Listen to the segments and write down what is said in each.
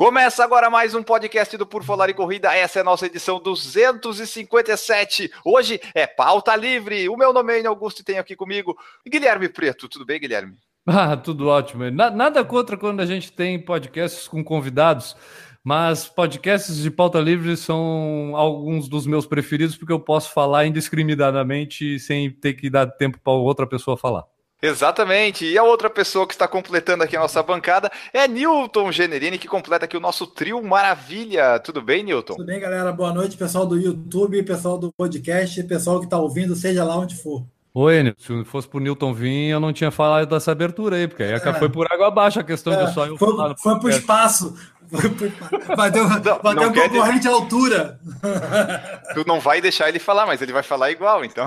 Começa agora mais um podcast do Por Falar em Corrida. Essa é a nossa edição 257. Hoje é pauta livre. O meu nome é Augusto e tenho aqui comigo Guilherme Preto. Tudo bem, Guilherme? Ah, tudo ótimo. Na- Nada contra quando a gente tem podcasts com convidados, mas podcasts de pauta livre são alguns dos meus preferidos porque eu posso falar indiscriminadamente sem ter que dar tempo para outra pessoa falar. Exatamente. E a outra pessoa que está completando aqui a nossa bancada é Newton Generini, que completa aqui o nosso trio Maravilha. Tudo bem, Newton? Tudo bem, galera? Boa noite, pessoal do YouTube, pessoal do podcast, pessoal que está ouvindo, seja lá onde for. Ô, Enio, se fosse pro Newton vir, eu não tinha falado dessa abertura aí, porque aí É. foi por água abaixo a questão É, de só eu foi, falar foi pro espaço. Vai ter, um- vai ter não um concorrente à altura. Tu não vai deixar ele falar, mas ele vai falar igual, então.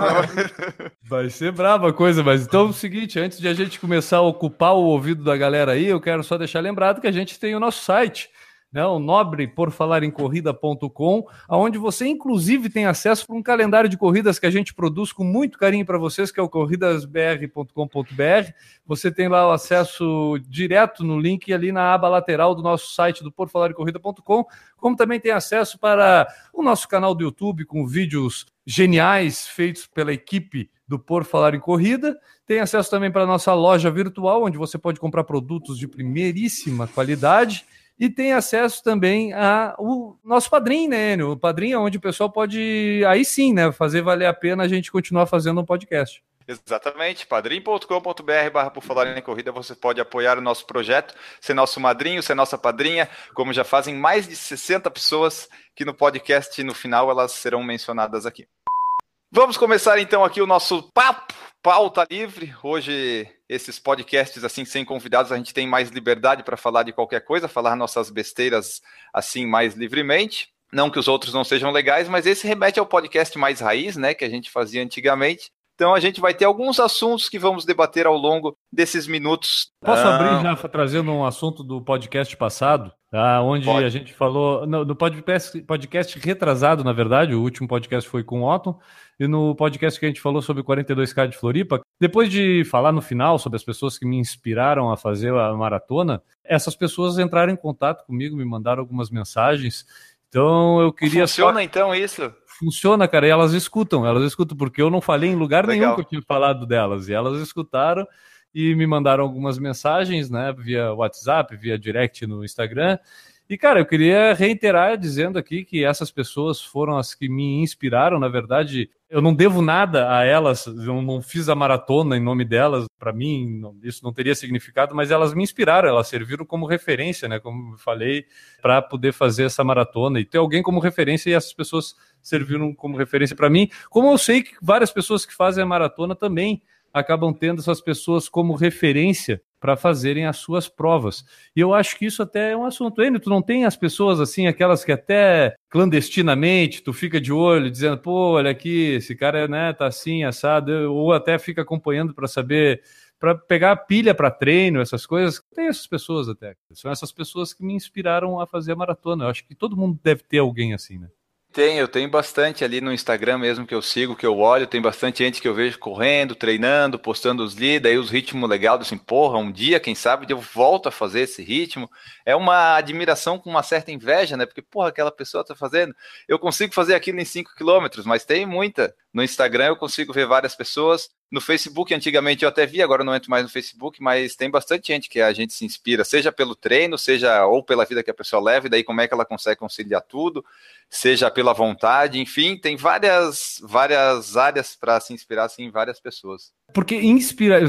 Vai ser brava a coisa, mas então é o seguinte, antes de a gente começar a ocupar o ouvido da galera aí, eu quero só deixar lembrado que a gente tem o nosso site, né, o nobre por falar em corrida.com, onde você inclusive tem acesso para um calendário de corridas que a gente produz com muito carinho para vocês, que é o corridasbr.com.br. Você tem lá o acesso direto no link ali na aba lateral do nosso site do porfalarecorrida.com, como também tem acesso para o nosso canal do YouTube com vídeos geniais feitos pela equipe do Por Falar em Corrida. Tem acesso também para a nossa loja virtual, onde você pode comprar produtos de primeiríssima qualidade. E tem acesso também ao nosso padrinho, né, Enio? O padrinho é onde o pessoal pode, aí sim, né, fazer valer a pena a gente continuar fazendo um podcast. Exatamente, padrim.com.br barra por falar em corrida, você pode apoiar o nosso projeto, ser nosso madrinho, ser nossa padrinha, como já fazem mais de 60 pessoas que no podcast no final elas serão mencionadas aqui. Vamos começar então aqui o nosso papo, pauta livre. Hoje esses podcasts assim sem convidados, a gente tem mais liberdade para falar de qualquer coisa, falar nossas besteiras assim mais livremente. Não que os outros não sejam legais, mas esse remete ao podcast mais raiz, né, que a gente fazia antigamente. Então a gente vai ter alguns assuntos que vamos debater ao longo desses minutos. Posso Ah, abrir já trazendo um assunto do podcast passado, tá? onde Pode. a gente falou, no, no podcast, podcast retrasado, na verdade, o último podcast foi com o Otton, e no podcast que a gente falou sobre 42K de Floripa, depois de falar no final sobre as pessoas que me inspiraram a fazer a maratona, essas pessoas entraram em contato comigo, me mandaram algumas mensagens, então eu queria só- Funciona então isso? Funciona, cara, e elas escutam, elas escutam, porque eu não falei em lugar Legal. nenhum que eu tinha falado delas, e elas escutaram e me mandaram algumas mensagens, né, via WhatsApp, via direct no Instagram. E, cara, eu queria reiterar dizendo aqui que essas pessoas foram as que me inspiraram. Na verdade, eu não devo nada a elas, eu não fiz a maratona em nome delas. Para mim, não- isso não teria significado, mas elas me inspiraram, elas serviram como referência, né? Como eu falei, para poder fazer essa maratona e ter alguém como referência e essas pessoas serviram como referência para mim. Como eu sei que várias pessoas que fazem a maratona também acabam tendo essas pessoas como referência para fazerem as suas provas. E eu acho que isso até é um assunto. Enio, tu não tem as pessoas assim, aquelas que até clandestinamente tu fica de olho, dizendo, pô, olha aqui, esse cara né, tá assim, assado, ou até fica acompanhando para saber, para pegar pilha para treino, essas coisas. Tem essas pessoas até. São essas pessoas que me inspiraram a fazer a maratona. Eu acho que todo mundo deve ter alguém assim, né? Tem, eu tenho bastante ali no Instagram mesmo que eu sigo, que eu olho, tem bastante gente que eu vejo correndo, treinando, postando os leads, aí os ritmos legais, assim, porra, um dia, quem sabe, eu volto a fazer esse ritmo. É uma admiração com uma certa inveja, né? Porque, porra, aquela pessoa tá fazendo. Eu consigo fazer aquilo em 5 quilômetros, mas tem muita. No Instagram eu consigo ver várias pessoas. No Facebook, antigamente eu até vi, agora não entro mais no Facebook, mas tem bastante gente que a gente se inspira, seja pelo treino, seja ou pela vida que a pessoa leva, e daí como é que ela consegue conciliar tudo, seja pela vontade, enfim, tem várias, várias áreas para se inspirar assim, em várias pessoas. Porque inspira,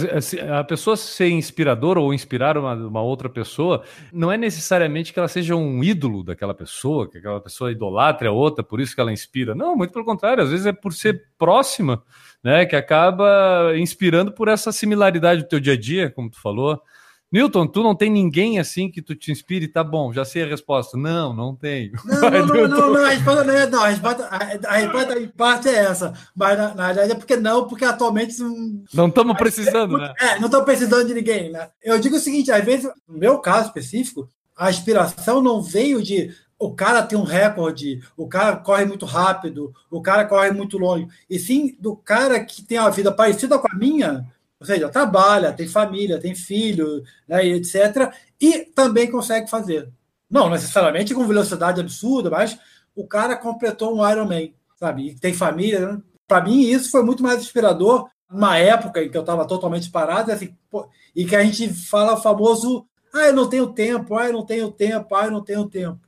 a pessoa ser inspiradora ou inspirar uma, uma, outra pessoa não é necessariamente que ela seja um ídolo daquela pessoa, que aquela pessoa idolatre a outra, por isso que ela inspira. Não, muito pelo contrário, às vezes é por ser próxima, né, que acaba inspirando por essa similaridade do teu dia a dia, como tu falou. Newton, tu não tem ninguém assim que tu te inspire? Tá bom, já sei a resposta. Não, não tenho. Não, não, não, não, não, a resposta não é, não, a resposta, a, a resposta em parte é essa. Mas na, na verdade é porque não, porque atualmente não estamos precisando, né? É, não estamos precisando de ninguém, né? Eu digo o seguinte, às vezes, no meu caso específico, a inspiração não veio de o cara tem um recorde, o cara corre muito rápido, o cara corre muito longe, e sim do cara que tem uma vida parecida com a minha, ou seja, trabalha, tem família, tem filho, né, etc., e também consegue fazer. Não necessariamente com velocidade absurda, mas o cara completou um Ironman, sabe? E tem família. Né? Para mim, isso foi muito mais inspirador numa época em que eu estava totalmente parado, assim, pô, e que a gente fala o famoso ah, eu não tenho tempo, ah, eu não tenho tempo, ah, eu não tenho tempo.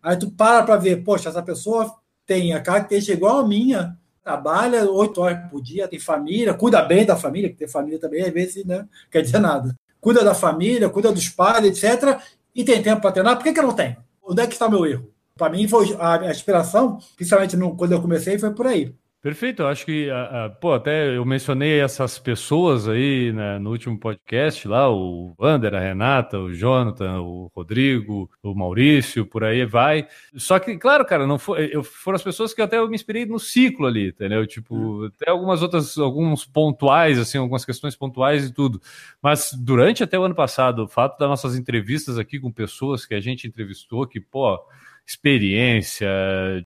Aí tu para para ver, poxa, essa pessoa tem a característica igual a minha, trabalha oito horas por dia, tem família, cuida bem da família, que tem família também, às vezes, né? Quer dizer nada. Cuida da família, cuida dos pais, etc. E tem tempo para treinar. Por que, que não tenho? Onde é que está meu erro? Para mim, foi a, inspiração, principalmente no, quando eu comecei, foi por aí. Perfeito, eu acho que, a, a, pô, até eu mencionei essas pessoas aí né, no último podcast lá, o Wander, a Renata, o Jonathan, o Rodrigo, o Maurício, por aí vai. Só que, claro, cara, não foi, eu, foram as pessoas que até eu me inspirei no ciclo ali, entendeu? Tipo, hum. até algumas outras, alguns pontuais, assim, algumas questões pontuais e tudo. Mas durante até o ano passado, o fato das nossas entrevistas aqui com pessoas que a gente entrevistou, que, pô, experiência,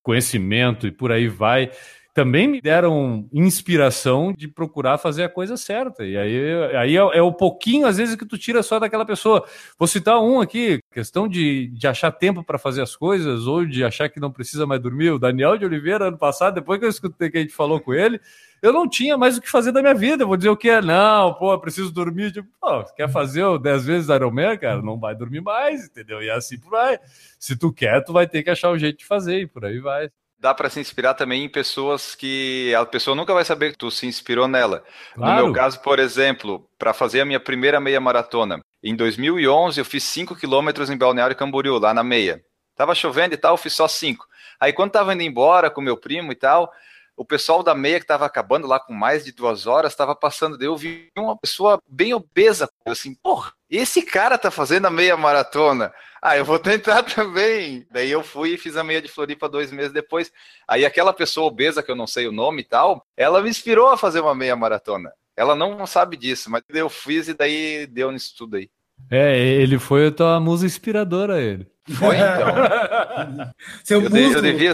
conhecimento e por aí vai também me deram inspiração de procurar fazer a coisa certa. E aí, aí é, é, o pouquinho, às vezes, que tu tira só daquela pessoa. Vou citar um aqui, questão de, de achar tempo para fazer as coisas ou de achar que não precisa mais dormir. O Daniel de Oliveira, ano passado, depois que eu escutei que a gente falou com ele, eu não tinha mais o que fazer da minha vida. Eu vou dizer o que é, não, pô, preciso dormir. Tipo, pô, quer fazer o 10 vezes Ironman, cara? Não vai dormir mais, entendeu? E assim por aí. Se tu quer, tu vai ter que achar o jeito de fazer e por aí vai dá para se inspirar também em pessoas que a pessoa nunca vai saber que tu se inspirou nela. Claro. No meu caso, por exemplo, para fazer a minha primeira meia maratona, em 2011 eu fiz 5 quilômetros em Balneário Camboriú, lá na meia. Tava chovendo e tal, eu fiz só 5. Aí quando tava indo embora com meu primo e tal, o pessoal da meia que estava acabando lá com mais de duas horas estava passando, eu vi uma pessoa bem obesa, assim, porra, esse cara tá fazendo a meia maratona. Ah, eu vou tentar também. Daí eu fui e fiz a meia de Floripa dois meses depois. Aí aquela pessoa obesa, que eu não sei o nome e tal, ela me inspirou a fazer uma meia maratona. Ela não sabe disso, mas eu fiz e daí deu nisso tudo aí. É, ele foi a tua musa inspiradora, ele. Foi então. Seu eu, de, eu devia,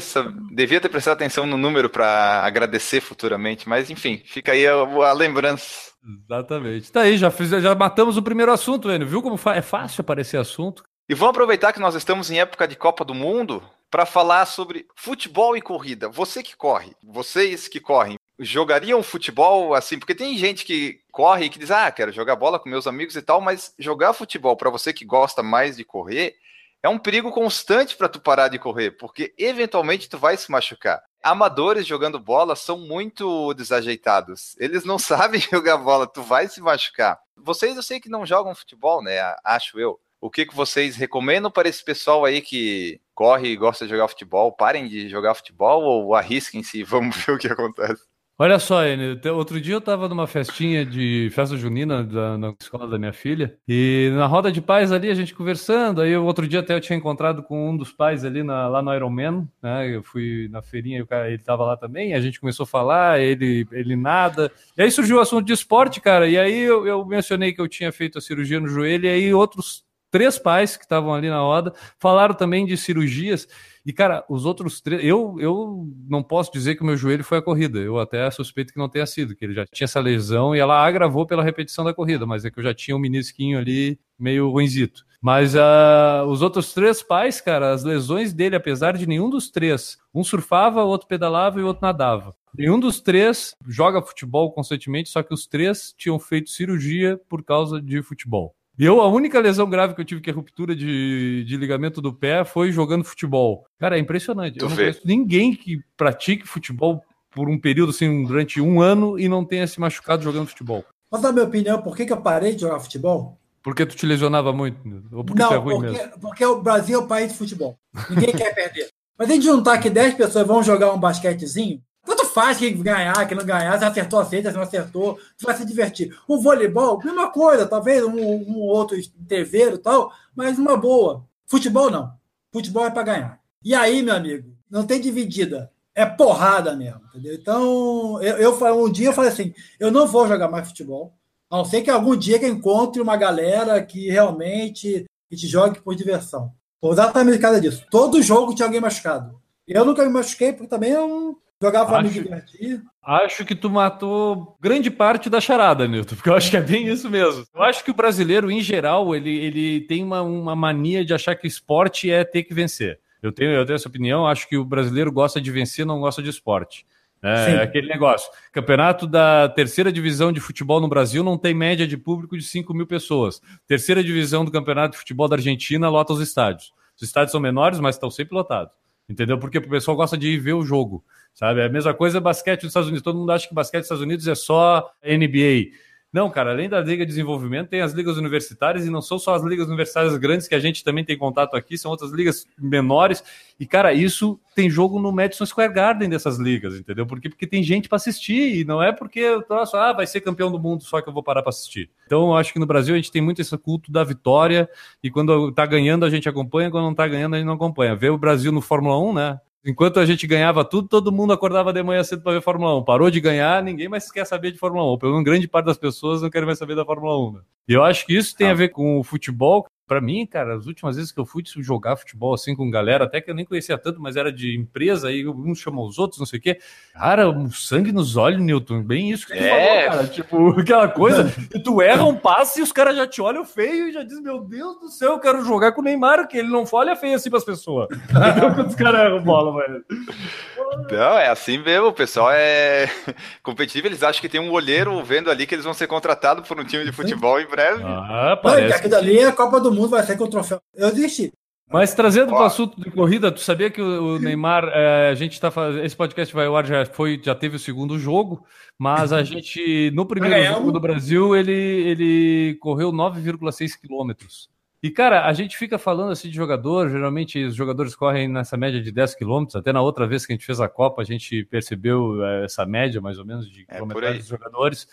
devia ter prestado atenção no número para agradecer futuramente, mas enfim, fica aí a, a, lembrança. Exatamente. Tá aí, já, fiz, já matamos o primeiro assunto, Enio. Viu como é fácil aparecer assunto? E vamos aproveitar que nós estamos em época de Copa do Mundo para falar sobre futebol e corrida. Você que corre, vocês que correm, jogariam futebol assim? Porque tem gente que corre e que diz: "Ah, quero jogar bola com meus amigos e tal", mas jogar futebol para você que gosta mais de correr é um perigo constante para tu parar de correr, porque eventualmente tu vai se machucar. Amadores jogando bola são muito desajeitados. Eles não sabem jogar bola, tu vai se machucar. Vocês eu sei que não jogam futebol, né? Acho eu. O que, que vocês recomendam para esse pessoal aí que corre e gosta de jogar futebol? Parem de jogar futebol ou arrisquem-se? Vamos ver o que acontece. Olha só, Enio, outro dia eu estava numa festinha de festa junina da, na escola da minha filha, e na roda de pais ali, a gente conversando, aí outro dia até eu tinha encontrado com um dos pais ali na, lá no Ironman, né, eu fui na feirinha, ele estava lá também, a gente começou a falar, ele, ele nada, e aí surgiu o assunto de esporte, cara, e aí eu, eu mencionei que eu tinha feito a cirurgia no joelho, e aí outros três pais que estavam ali na roda falaram também de cirurgias, e, cara, os outros três. Eu, eu não posso dizer que o meu joelho foi a corrida. Eu até suspeito que não tenha sido, que ele já tinha essa lesão e ela agravou pela repetição da corrida, mas é que eu já tinha um menisquinho ali meio ruinzito. Mas uh, os outros três pais, cara, as lesões dele, apesar de nenhum dos três, um surfava, o outro pedalava e o outro nadava. Nenhum dos três joga futebol constantemente, só que os três tinham feito cirurgia por causa de futebol. E eu, a única lesão grave que eu tive, que é ruptura de, de ligamento do pé, foi jogando futebol. Cara, é impressionante. Tu eu não vê. conheço ninguém que pratique futebol por um período, assim, durante um ano e não tenha se machucado jogando futebol. Posso dar minha opinião por que, que eu parei de jogar futebol? Porque tu te lesionava muito? Ou porque não, é ruim porque, mesmo? porque o Brasil é o país de futebol. Ninguém quer perder. Mas a gente juntar que 10 pessoas vão jogar um basquetezinho, Tanto faz quem ganhar, quem não ganhar, se acertou, aceita, se não acertou, você vai se divertir. O voleibol, mesma coisa, talvez um, um outro interveiro e tal, mas uma boa. Futebol não. Futebol é para ganhar. E aí, meu amigo, não tem dividida. É porrada mesmo, entendeu? Então, eu, eu um dia eu falei assim: eu não vou jogar mais futebol, a não ser que algum dia que encontre uma galera que realmente que te jogue por diversão. Vou exatamente cada disso. Todo jogo tinha alguém machucado. Eu nunca me machuquei, porque também eu jogava para me divertir. Acho que tu matou grande parte da charada, Nilton, porque eu acho que é bem isso mesmo. Eu acho que o brasileiro, em geral, ele, ele tem uma, uma mania de achar que esporte é ter que vencer. Eu tenho, eu tenho essa opinião, acho que o brasileiro gosta de vencer, não gosta de esporte. É, é aquele negócio. Campeonato da terceira divisão de futebol no Brasil não tem média de público de 5 mil pessoas. Terceira divisão do campeonato de futebol da Argentina lota os estádios. Os estádios são menores, mas estão sempre lotados. Entendeu? Porque o pessoal gosta de ir ver o jogo. Sabe? É a mesma coisa basquete dos Estados Unidos. Todo mundo acha que basquete dos Estados Unidos é só NBA. Não, cara, além da Liga de Desenvolvimento, tem as ligas universitárias e não são só as ligas universitárias grandes que a gente também tem contato aqui, são outras ligas menores. E, cara, isso tem jogo no Madison Square Garden dessas ligas, entendeu? Porque, porque tem gente para assistir e não é porque eu troço, ah, vai ser campeão do mundo só que eu vou parar para assistir. Então, eu acho que no Brasil a gente tem muito esse culto da vitória e quando tá ganhando a gente acompanha, quando não tá ganhando a gente não acompanha. Ver o Brasil no Fórmula 1, né? Enquanto a gente ganhava tudo, todo mundo acordava de manhã cedo para ver Fórmula 1. Parou de ganhar, ninguém mais quer saber de Fórmula 1. Pelo menos grande parte das pessoas não querem mais saber da Fórmula 1. Né? E eu acho que isso tem a ver com o futebol, para mim, cara, as últimas vezes que eu fui jogar futebol assim com galera, até que eu nem conhecia tanto, mas era de empresa, aí uns chamam os outros, não sei o quê. Cara, um sangue nos olhos, Newton, bem isso que tu é. falou, cara. Tipo, aquela coisa, tu erra um passe e os caras já te olham feio e já dizem, meu Deus do céu, eu quero jogar com o Neymar, que ele não olha feio assim pras pessoas. Então, quando os caras erram bola, velho. Não, é assim mesmo, o pessoal é competitivo, eles acham que tem um olheiro vendo ali que eles vão ser contratados por um time de futebol em breve. Ah, parece. Não, aquilo dali é a Copa do Mundo, vai ser com o troféu. Eu desisti. Mas trazendo para o assunto de corrida, tu sabia que o, Neymar, é, a gente está fazendo. Esse podcast vai ao ar, já, foi, já teve o segundo jogo, mas a gente, no primeiro jogo do Brasil, ele, ele correu 9,6 quilômetros. E, cara, a gente fica falando assim de jogador, geralmente os jogadores correm nessa média de 10 quilômetros, até na outra vez que a gente fez a Copa, a gente percebeu é, essa média, mais ou menos, de é dos jogadores.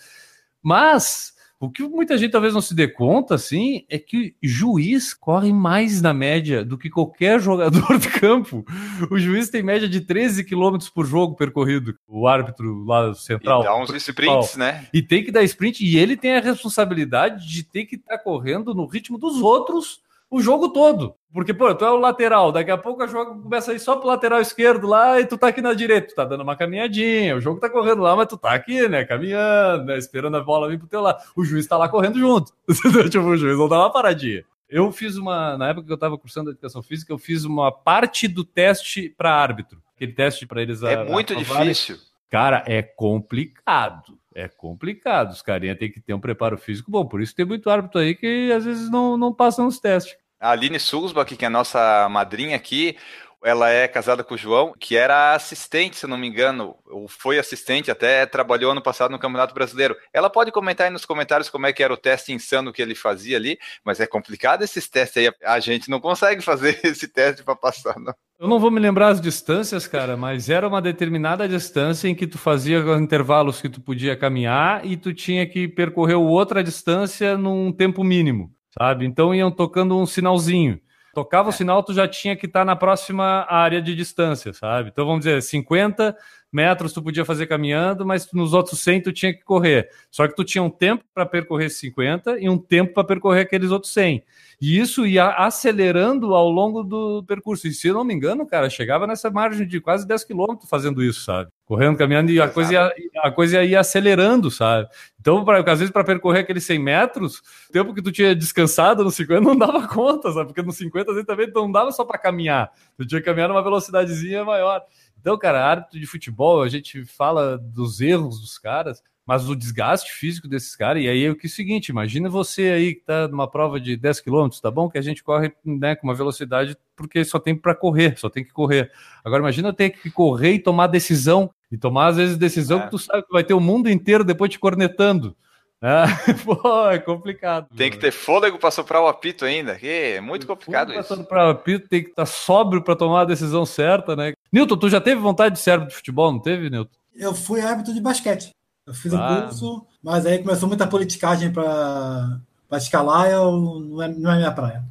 Mas o que muita gente talvez não se dê conta, assim, é que juiz corre mais na média do que qualquer jogador de campo. O juiz tem média de 13 km por jogo percorrido, o árbitro lá central. E dá uns sprints, né? E tem que dar sprint, e ele tem a responsabilidade de ter que estar tá correndo no ritmo dos outros o jogo todo. Porque, pô, tu é o lateral, daqui a pouco o jogo começa a ir só pro lateral esquerdo lá e tu tá aqui na direita, tu tá dando uma caminhadinha, o jogo tá correndo lá, mas tu tá aqui, né, caminhando, né, esperando a bola vir pro teu lado. O juiz tá lá correndo junto. tipo, o juiz não dá uma paradinha. Eu fiz uma, na época que eu tava cursando educação física, eu fiz uma parte do teste para árbitro. Aquele teste para eles. É a, muito a difícil. Cara, é complicado. É complicado. Os carinha tem que ter um preparo físico bom. Por isso tem muito árbitro aí que às vezes não, não passam os testes. A Aline Sulzbach, que é a nossa madrinha aqui, ela é casada com o João, que era assistente, se não me engano, ou foi assistente, até trabalhou ano passado no Campeonato Brasileiro. Ela pode comentar aí nos comentários como é que era o teste insano que ele fazia ali, mas é complicado esses testes aí. A gente não consegue fazer esse teste para passar, não. Eu não vou me lembrar as distâncias, cara, mas era uma determinada distância em que tu fazia intervalos que tu podia caminhar e tu tinha que percorrer outra distância num tempo mínimo sabe? Então iam tocando um sinalzinho. Tocava o sinal, tu já tinha que estar tá na próxima área de distância, sabe? Então vamos dizer, 50 metros tu podia fazer caminhando, mas nos outros 100 tu tinha que correr. Só que tu tinha um tempo para percorrer 50 e um tempo para percorrer aqueles outros 100. E isso ia acelerando ao longo do percurso. E se eu não me engano, cara, chegava nessa margem de quase 10 quilômetros fazendo isso, sabe? Correndo, caminhando e a coisa, ia, a coisa ia acelerando, sabe? Então, pra, às vezes, para percorrer aqueles 100 metros, o tempo que tu tinha descansado no 50 não dava conta, sabe? Porque no 50 às vezes também não dava só para caminhar. Tu tinha que caminhar numa velocidadezinha maior. Então, cara, árbitro de futebol, a gente fala dos erros dos caras, mas o desgaste físico desses caras, e aí é o que é o seguinte, imagina você aí que tá numa prova de 10 km, tá bom? Que a gente corre né, com uma velocidade porque só tem para correr, só tem que correr. Agora imagina ter que correr e tomar decisão, e tomar às vezes decisão é. que tu sabe que vai ter o mundo inteiro depois te cornetando. É, pô, é complicado. Tem que ter fôlego para soprar o apito ainda, que é muito complicado isso. Para soprar o apito, tem que estar tá sóbrio para tomar a decisão certa, né? Nilton, tu já teve vontade de ser árbitro de futebol, não teve, Nilton? Eu fui árbitro de basquete. Eu fiz Ah. o curso, mas aí começou muita politicagem para escalar, eu, não, é, não é minha praia.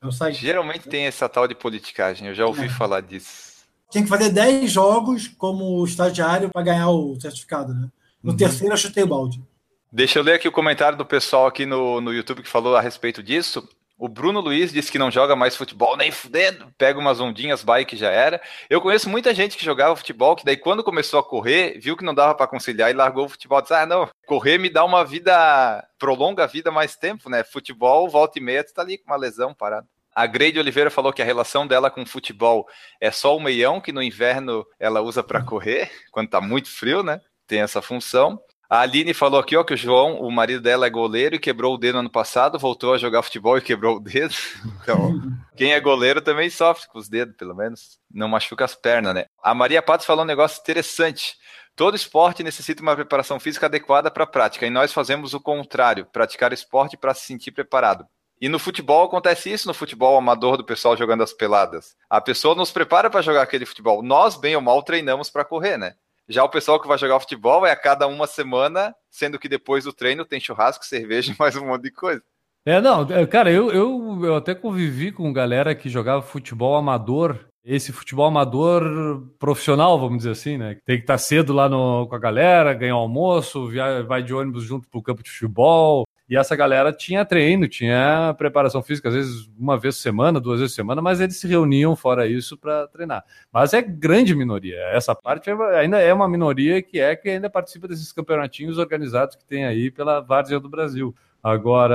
Eu saí. Geralmente tem essa tal de politicagem, eu já ouvi É. falar disso. Tinha que fazer 10 jogos como estagiário para ganhar o certificado, né? No Uhum. terceiro eu chutei o balde. Deixa eu ler aqui o comentário do pessoal aqui no, no YouTube que falou a respeito disso. O Bruno Luiz disse que não joga mais futebol nem fudendo, pega umas ondinhas, bike já era. Eu conheço muita gente que jogava futebol, que daí quando começou a correr, viu que não dava para conciliar e largou o futebol. Disse, ah, não, correr me dá uma vida, prolonga a vida mais tempo, né? Futebol, volta e meia, tu tá ali com uma lesão parada. A Grade Oliveira falou que a relação dela com o futebol é só o meião, que no inverno ela usa para correr, quando tá muito frio, né? Tem essa função. A Aline falou aqui, ó, que o João, o marido dela é goleiro e quebrou o dedo ano passado, voltou a jogar futebol e quebrou o dedo. Então, quem é goleiro também sofre com os dedos, pelo menos. Não machuca as pernas, né? A Maria Patos falou um negócio interessante. Todo esporte necessita uma preparação física adequada para a prática, e nós fazemos o contrário, praticar esporte para se sentir preparado. E no futebol acontece isso no futebol amador do pessoal jogando as peladas. A pessoa nos prepara para jogar aquele futebol. Nós, bem ou mal, treinamos para correr, né? Já o pessoal que vai jogar futebol é a cada uma semana, sendo que depois do treino tem churrasco, cerveja e mais um monte de coisa. É, não, é, cara, eu, eu, eu até convivi com galera que jogava futebol amador, esse futebol amador profissional, vamos dizer assim, né? Tem que estar cedo lá no, com a galera, ganhar almoço, via, vai de ônibus junto pro campo de futebol. E essa galera tinha treino, tinha preparação física, às vezes uma vez por semana, duas vezes por semana, mas eles se reuniam fora isso para treinar. Mas é grande minoria. Essa parte é- ainda é uma minoria que é que ainda participa desses campeonatinhos organizados que tem aí pela Várzea do Brasil. Agora,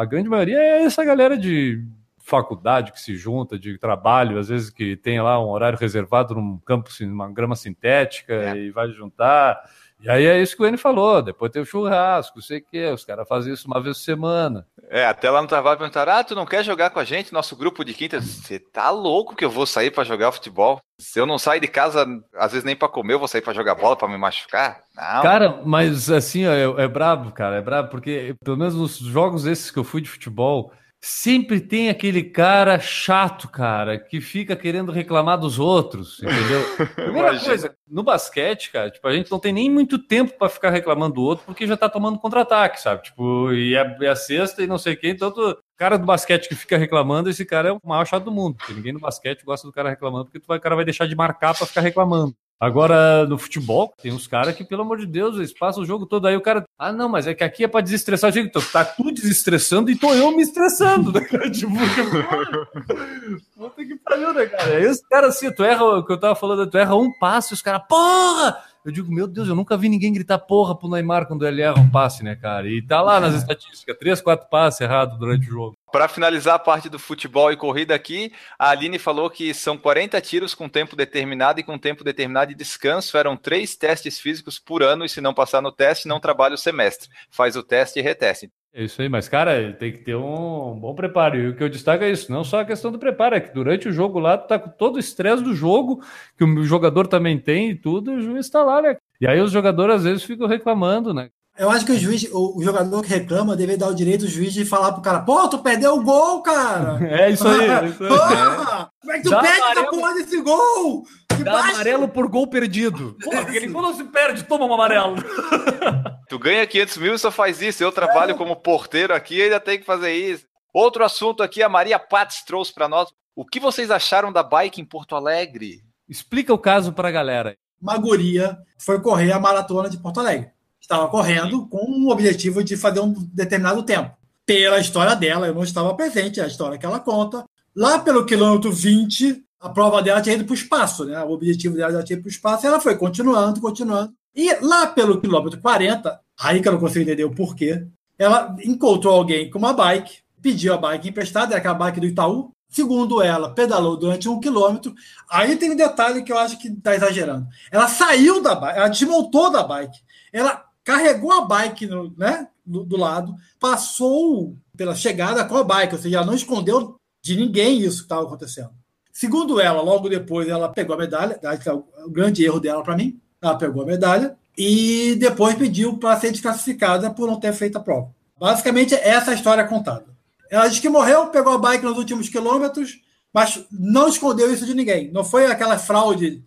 a grande maioria é essa galera de faculdade que se junta, de trabalho, às vezes que tem lá um horário reservado num campo, sin- numa grama sintética É. e vai juntar. E aí é isso que o N falou, depois tem o churrasco, sei o quê, os caras fazem isso uma vez por semana. É, até lá no trabalho perguntaram: ah, tu não quer jogar com a gente, nosso grupo de quinta? Você tá louco que eu vou sair para jogar futebol? Se eu não sair de casa, às vezes nem para comer, eu vou sair para jogar bola, para me machucar? Não. Cara, mas assim, ó, é, é brabo, cara, é brabo, porque pelo menos nos jogos esses que eu fui de futebol, sempre tem aquele cara chato, cara, que fica querendo reclamar dos outros, entendeu? Primeira Imagina. coisa, no basquete, cara, tipo, a gente não tem nem muito tempo pra ficar reclamando do outro, porque já tá tomando contra-ataque, sabe? Tipo, e é, é a sexta e não sei quem, então tu- o cara do basquete que fica reclamando, esse cara é o maior chato do mundo, porque ninguém no basquete gosta do cara reclamando, porque tu vai- o cara vai deixar de marcar pra ficar reclamando. Agora, no futebol, tem uns caras que, pelo amor de Deus, eles passam o jogo todo. Aí o cara, ah, não, mas é que aqui é pra desestressar. Digo, então, tá tu desestressando e tô eu me estressando, né, cara? Tipo, Puta que pariu, né, cara? Aí os caras assim, tu erra, o que eu tava falando, tu erra um passe, e os caras, porra! Eu digo, meu Deus, eu nunca vi ninguém gritar porra pro Neymar quando ele erra um passe, né, cara? E tá lá nas estatísticas, três, quatro passes errados durante o jogo. Para finalizar a parte do futebol e corrida aqui, a Aline falou que são 40 tiros com tempo determinado e com tempo determinado de descanso. Eram três testes físicos por ano e se não passar no teste, não trabalha o semestre. Faz o teste e reteste. É isso aí, mas, cara, tem que ter um bom preparo. E o que eu destaco é isso, não só a questão do preparo, é que durante o jogo lá, tu tá com todo o estresse do jogo, que o jogador também tem e tudo, e o juiz tá lá, né? E aí os jogadores às vezes ficam reclamando, né? Eu acho que o juiz, o, o jogador que reclama, deve dar o direito do juiz de falar pro cara, pô, tu perdeu o gol, cara! É isso aí, é isso aí. Porra! Como é que tu Dá perde essa amarelo. porra desse gol? Que Dá baixo! amarelo por gol perdido. Aquele gol não se perde, toma um amarelo. Tu ganha 500 mil e só faz isso. Eu trabalho como porteiro aqui e ainda tenho que fazer isso. Outro assunto aqui, a Maria Pates trouxe para nós. O que vocês acharam da bike em Porto Alegre? Explica o caso pra galera. Uma guria foi correr a maratona de Porto Alegre. Estava correndo com o objetivo de fazer um determinado tempo. Pela história dela, eu não estava presente, é a história que ela conta. Lá pelo quilômetro 20, a prova dela tinha ido para o espaço, né? O objetivo dela já tinha ido para o espaço, e ela foi continuando, continuando. E lá pelo quilômetro 40, aí que eu não consigo entender o porquê, ela encontrou alguém com uma bike, pediu a bike emprestada, era aquela bike do Itaú. Segundo ela, pedalou durante um quilômetro. Aí tem um detalhe que eu acho que está exagerando. Ela saiu da bike, ela desmontou da bike. Ela carregou a bike no, né, do, do lado, passou pela chegada com a bike, ou seja, ela não escondeu de ninguém isso que estava acontecendo. Segundo ela, logo depois ela pegou a medalha, que é o grande erro dela para mim, ela pegou a medalha e depois pediu para ser desclassificada por não ter feito a prova. Basicamente, essa é a história contada. Ela diz que morreu, pegou a bike nos últimos quilômetros, mas não escondeu isso de ninguém. Não foi aquela fraude,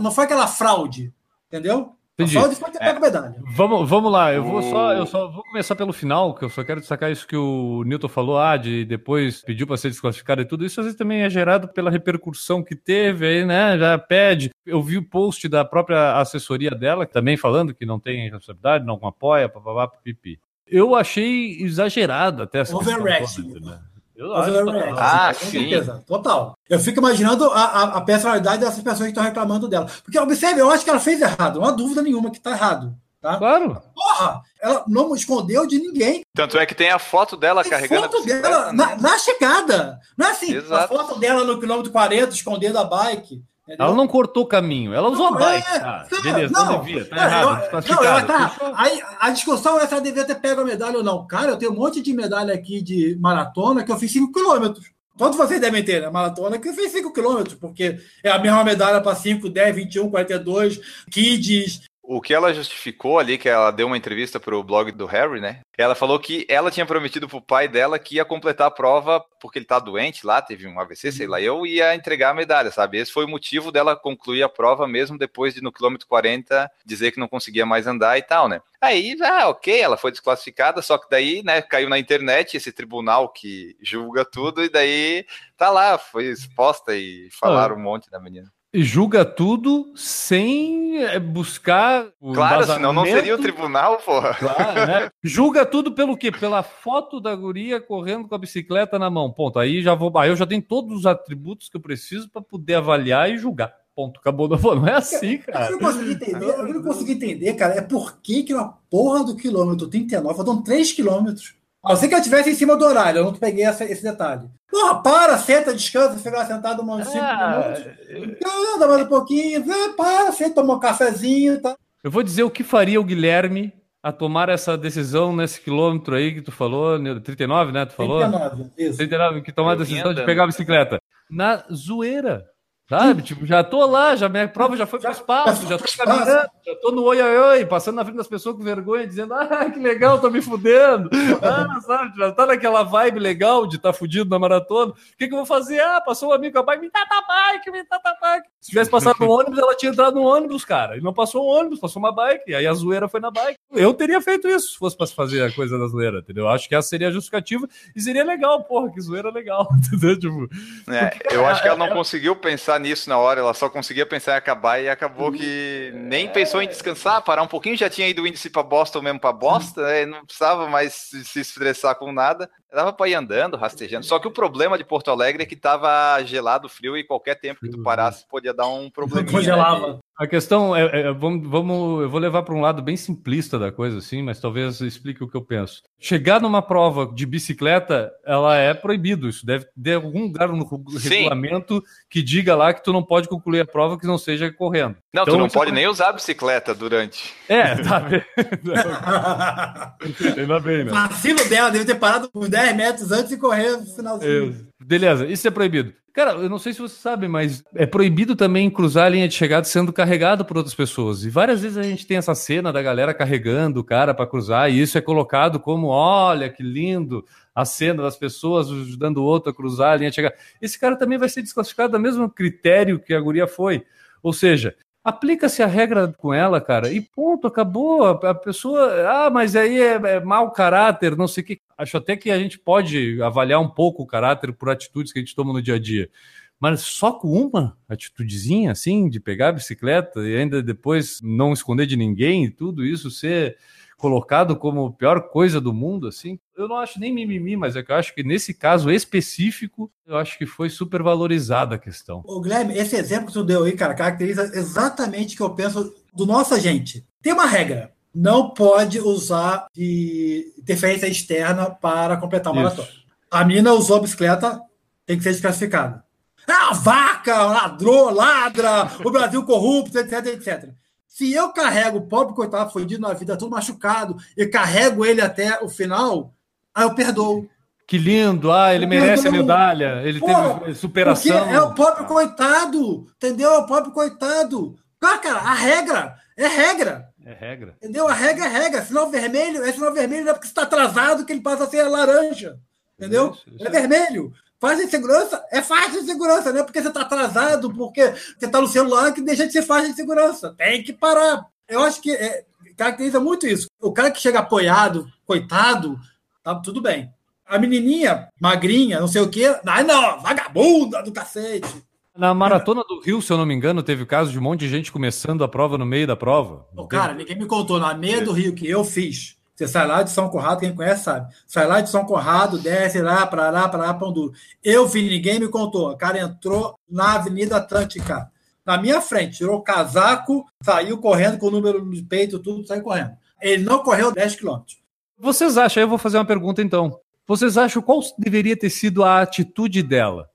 não foi aquela fraude, entendeu? Entendi. Só depois você pega medalha. Vamos, vamos lá, eu vou só, eu só vou começar pelo final, que eu só quero destacar isso que o Newton falou, ah, de depois pediu para ser desclassificado e tudo isso, às vezes também é gerado pela repercussão que teve aí, né? Já pede. Eu vi o post da própria assessoria dela, também falando que não tem responsabilidade, não apoia, papapá, pipi. Eu achei exagerado até essa Overreaction. questão né? Eu Ah, com sim. certeza, Total. Eu fico imaginando a, a, a personalidade dessas pessoas que estão reclamando dela. Porque, observe, eu acho que ela fez errado. Não há dúvida nenhuma que está errado. Tá? Claro. Porra! Ela não escondeu de ninguém. Tanto é que tem a foto dela Tem carregando a foto dela né? na, na chegada. Não é assim, Exato. a foto dela no quilômetro 40, escondendo a bike. Ela não cortou o caminho, ela usou a Não, bike. é, tá? não, Beleza, não, não. devia, tá É, errado, eu- não, ela tá- aí a discussão é se ela devia ter pego a medalha ou não. Cara, eu tenho um monte de medalha aqui de maratona que eu fiz 5 quilômetros. Todos vocês devem ter, né? Maratona que eu fiz 5 quilômetros, porque é a mesma medalha para 5, 10, 21, 42, kids. O que ela justificou ali, que ela deu uma entrevista pro blog do Harry, né? Ela falou que ela tinha prometido pro pai dela que ia completar a prova porque ele tá doente lá, teve um AVC, sei lá, eu ia entregar a medalha, sabe? Esse foi o motivo dela concluir a prova mesmo depois de no quilômetro 40 dizer que não conseguia mais andar e tal, né? Aí, ah, ok, ela foi desclassificada, só que daí, né, caiu na internet esse tribunal que julga tudo e daí tá lá, foi exposta e falaram um monte da menina. E julga tudo sem eh, buscar o Claro, senão não seria o tribunal, porra. Claro, né? Julga tudo pelo quê? Pela foto da guria correndo com a bicicleta na mão. Ponto. Aí já vou. Aí eu já tenho todos os atributos que eu preciso para poder avaliar e julgar. Ponto. Acabou. Não, não é assim, Eu cara. não consegui entender, eu não consegui entender, cara, é por que, que na porra do quilômetro 39, faltam 3 quilômetros. A não ser que eu estivesse em cima do horário, eu não peguei essa- esse detalhe. Porra, para, senta, descansa, fica sentado uns 5 Ah, minutos. Anda mais um pouquinho, para, senta, toma um cafezinho, tá? eu vou dizer o que faria o Guilherme a tomar essa decisão nesse quilômetro aí que tu falou, Nildo? 39, né? Tu falou? 39, isso. 39, que tomar a decisão de pegar a bicicleta. Na zoeira. Sabe? Tipo, já tô lá, já minha prova já foi pro espaço, já tô caminhando, já tô no oi, oi, oi, passando na frente das pessoas com vergonha, dizendo, ah, que legal, tô me fudendo. Ah, sabe? Já tá naquela vibe legal de tá fudido na maratona. O que, que eu vou fazer? Ah, passou um amigo com a bike, me dá a bike, me dá a bike. Se tivesse passado no ônibus, ela tinha entrado no ônibus, cara. E não passou o ônibus, passou uma bike. E aí a zoeira foi na bike. Eu teria feito isso se fosse pra fazer a coisa da zoeira, entendeu? Acho que essa seria a justificativa e seria legal, porra, que zoeira legal, entendeu? Tipo, É, eu acho que ela não conseguiu pensar nisso na hora, ela só conseguia pensar em acabar e acabou que nem pensou em descansar, parar um pouquinho, já tinha ido o índice pra Boston mesmo pra bosta, né, não precisava mais se estressar com nada, dava pra ir andando, rastejando. Só que o problema de Porto Alegre é que tava gelado, frio e qualquer tempo que tu parasse podia dar um probleminha. Congelava. né, A questão é, é, vamos, vamos, eu vou levar para um lado bem simplista da coisa, assim, mas talvez explique o que eu penso. Chegar numa prova de bicicleta, ela é proibido. Isso deve ter algum lugar no Sim. regulamento que diga lá que tu não pode concluir a prova que não seja correndo. Não, tu Então, não você pode nem usar a bicicleta durante. É, tá vendo? Ainda bem, né? Vacilo dela, deve ter parado 10 metros antes de correr no finalzinho. Isso. Beleza, isso é proibido. Cara, eu não sei se você sabe, mas é proibido também cruzar a linha de chegada sendo carregado por outras pessoas. E várias vezes a gente tem essa cena da galera carregando o cara para cruzar, e isso é colocado como: olha que lindo a cena das pessoas ajudando o outro a cruzar a linha de chegada. Esse cara também vai ser desclassificado do mesmo critério que a guria foi. Ou seja, aplica-se a regra com ela, cara, e ponto, acabou. A a pessoa, ah, mas aí é, é mau caráter, não sei o que. Acho até que a gente pode avaliar um pouco o caráter por atitudes que a gente toma no dia a dia. Mas só com uma atitudezinha, assim, de pegar a bicicleta e ainda depois não esconder de ninguém e tudo isso ser colocado como a pior coisa do mundo, assim, eu não acho nem mimimi, mas é que eu acho que nesse caso específico, eu acho que foi super valorizada a questão. Ô, Guilherme, esse exemplo que tu deu aí, cara, caracteriza exatamente o que eu penso do nossa gente. Tem uma regra. Não pode usar de interferência externa para completar uma maratona. A mina usou a bicicleta, tem que ser desclassificada. Ah, vaca, ladrou, ladra, o Brasil corrupto, etc, etc. Se eu carrego o pobre coitado fudido na vida, todo machucado, e carrego ele até o final, aí eu perdoo. Que lindo, ah, ele Eu merece a perdoo. medalha, ele Porra, teve superação. É o pobre coitado, entendeu? É o pobre coitado. Cara, cara, a regra é regra, É regra. entendeu? A regra é regra. Sinal vermelho é sinal vermelho, não é porque você está atrasado que ele passa a ser laranja, entendeu? Isso, isso. É vermelho. Faixa de segurança é faixa de segurança, não é porque você está atrasado, porque você está no celular que deixa de ser faixa de segurança. Tem que parar. Eu acho que é, caracteriza muito isso. O cara que chega apoiado, coitado, tá tudo bem. A menininha, magrinha, não sei o quê, ai não, vagabunda do cacete. Na maratona do Rio, se eu não me engano, teve o caso de um monte de gente começando a prova no meio da prova. O cara, ninguém me contou. Na meia do Rio que eu fiz, você sai lá de São Conrado, quem conhece sabe. Sai lá de São Conrado, desce lá, para lá, para lá, Pão Duro. Eu vi, ninguém me contou. O cara entrou na Avenida Atlântica, na minha frente, tirou o casaco, saiu correndo com o número no peito, tudo, saiu correndo. Ele não correu 10 quilômetros. Vocês acham, eu vou fazer uma pergunta então. Vocês acham qual deveria ter sido a atitude dela?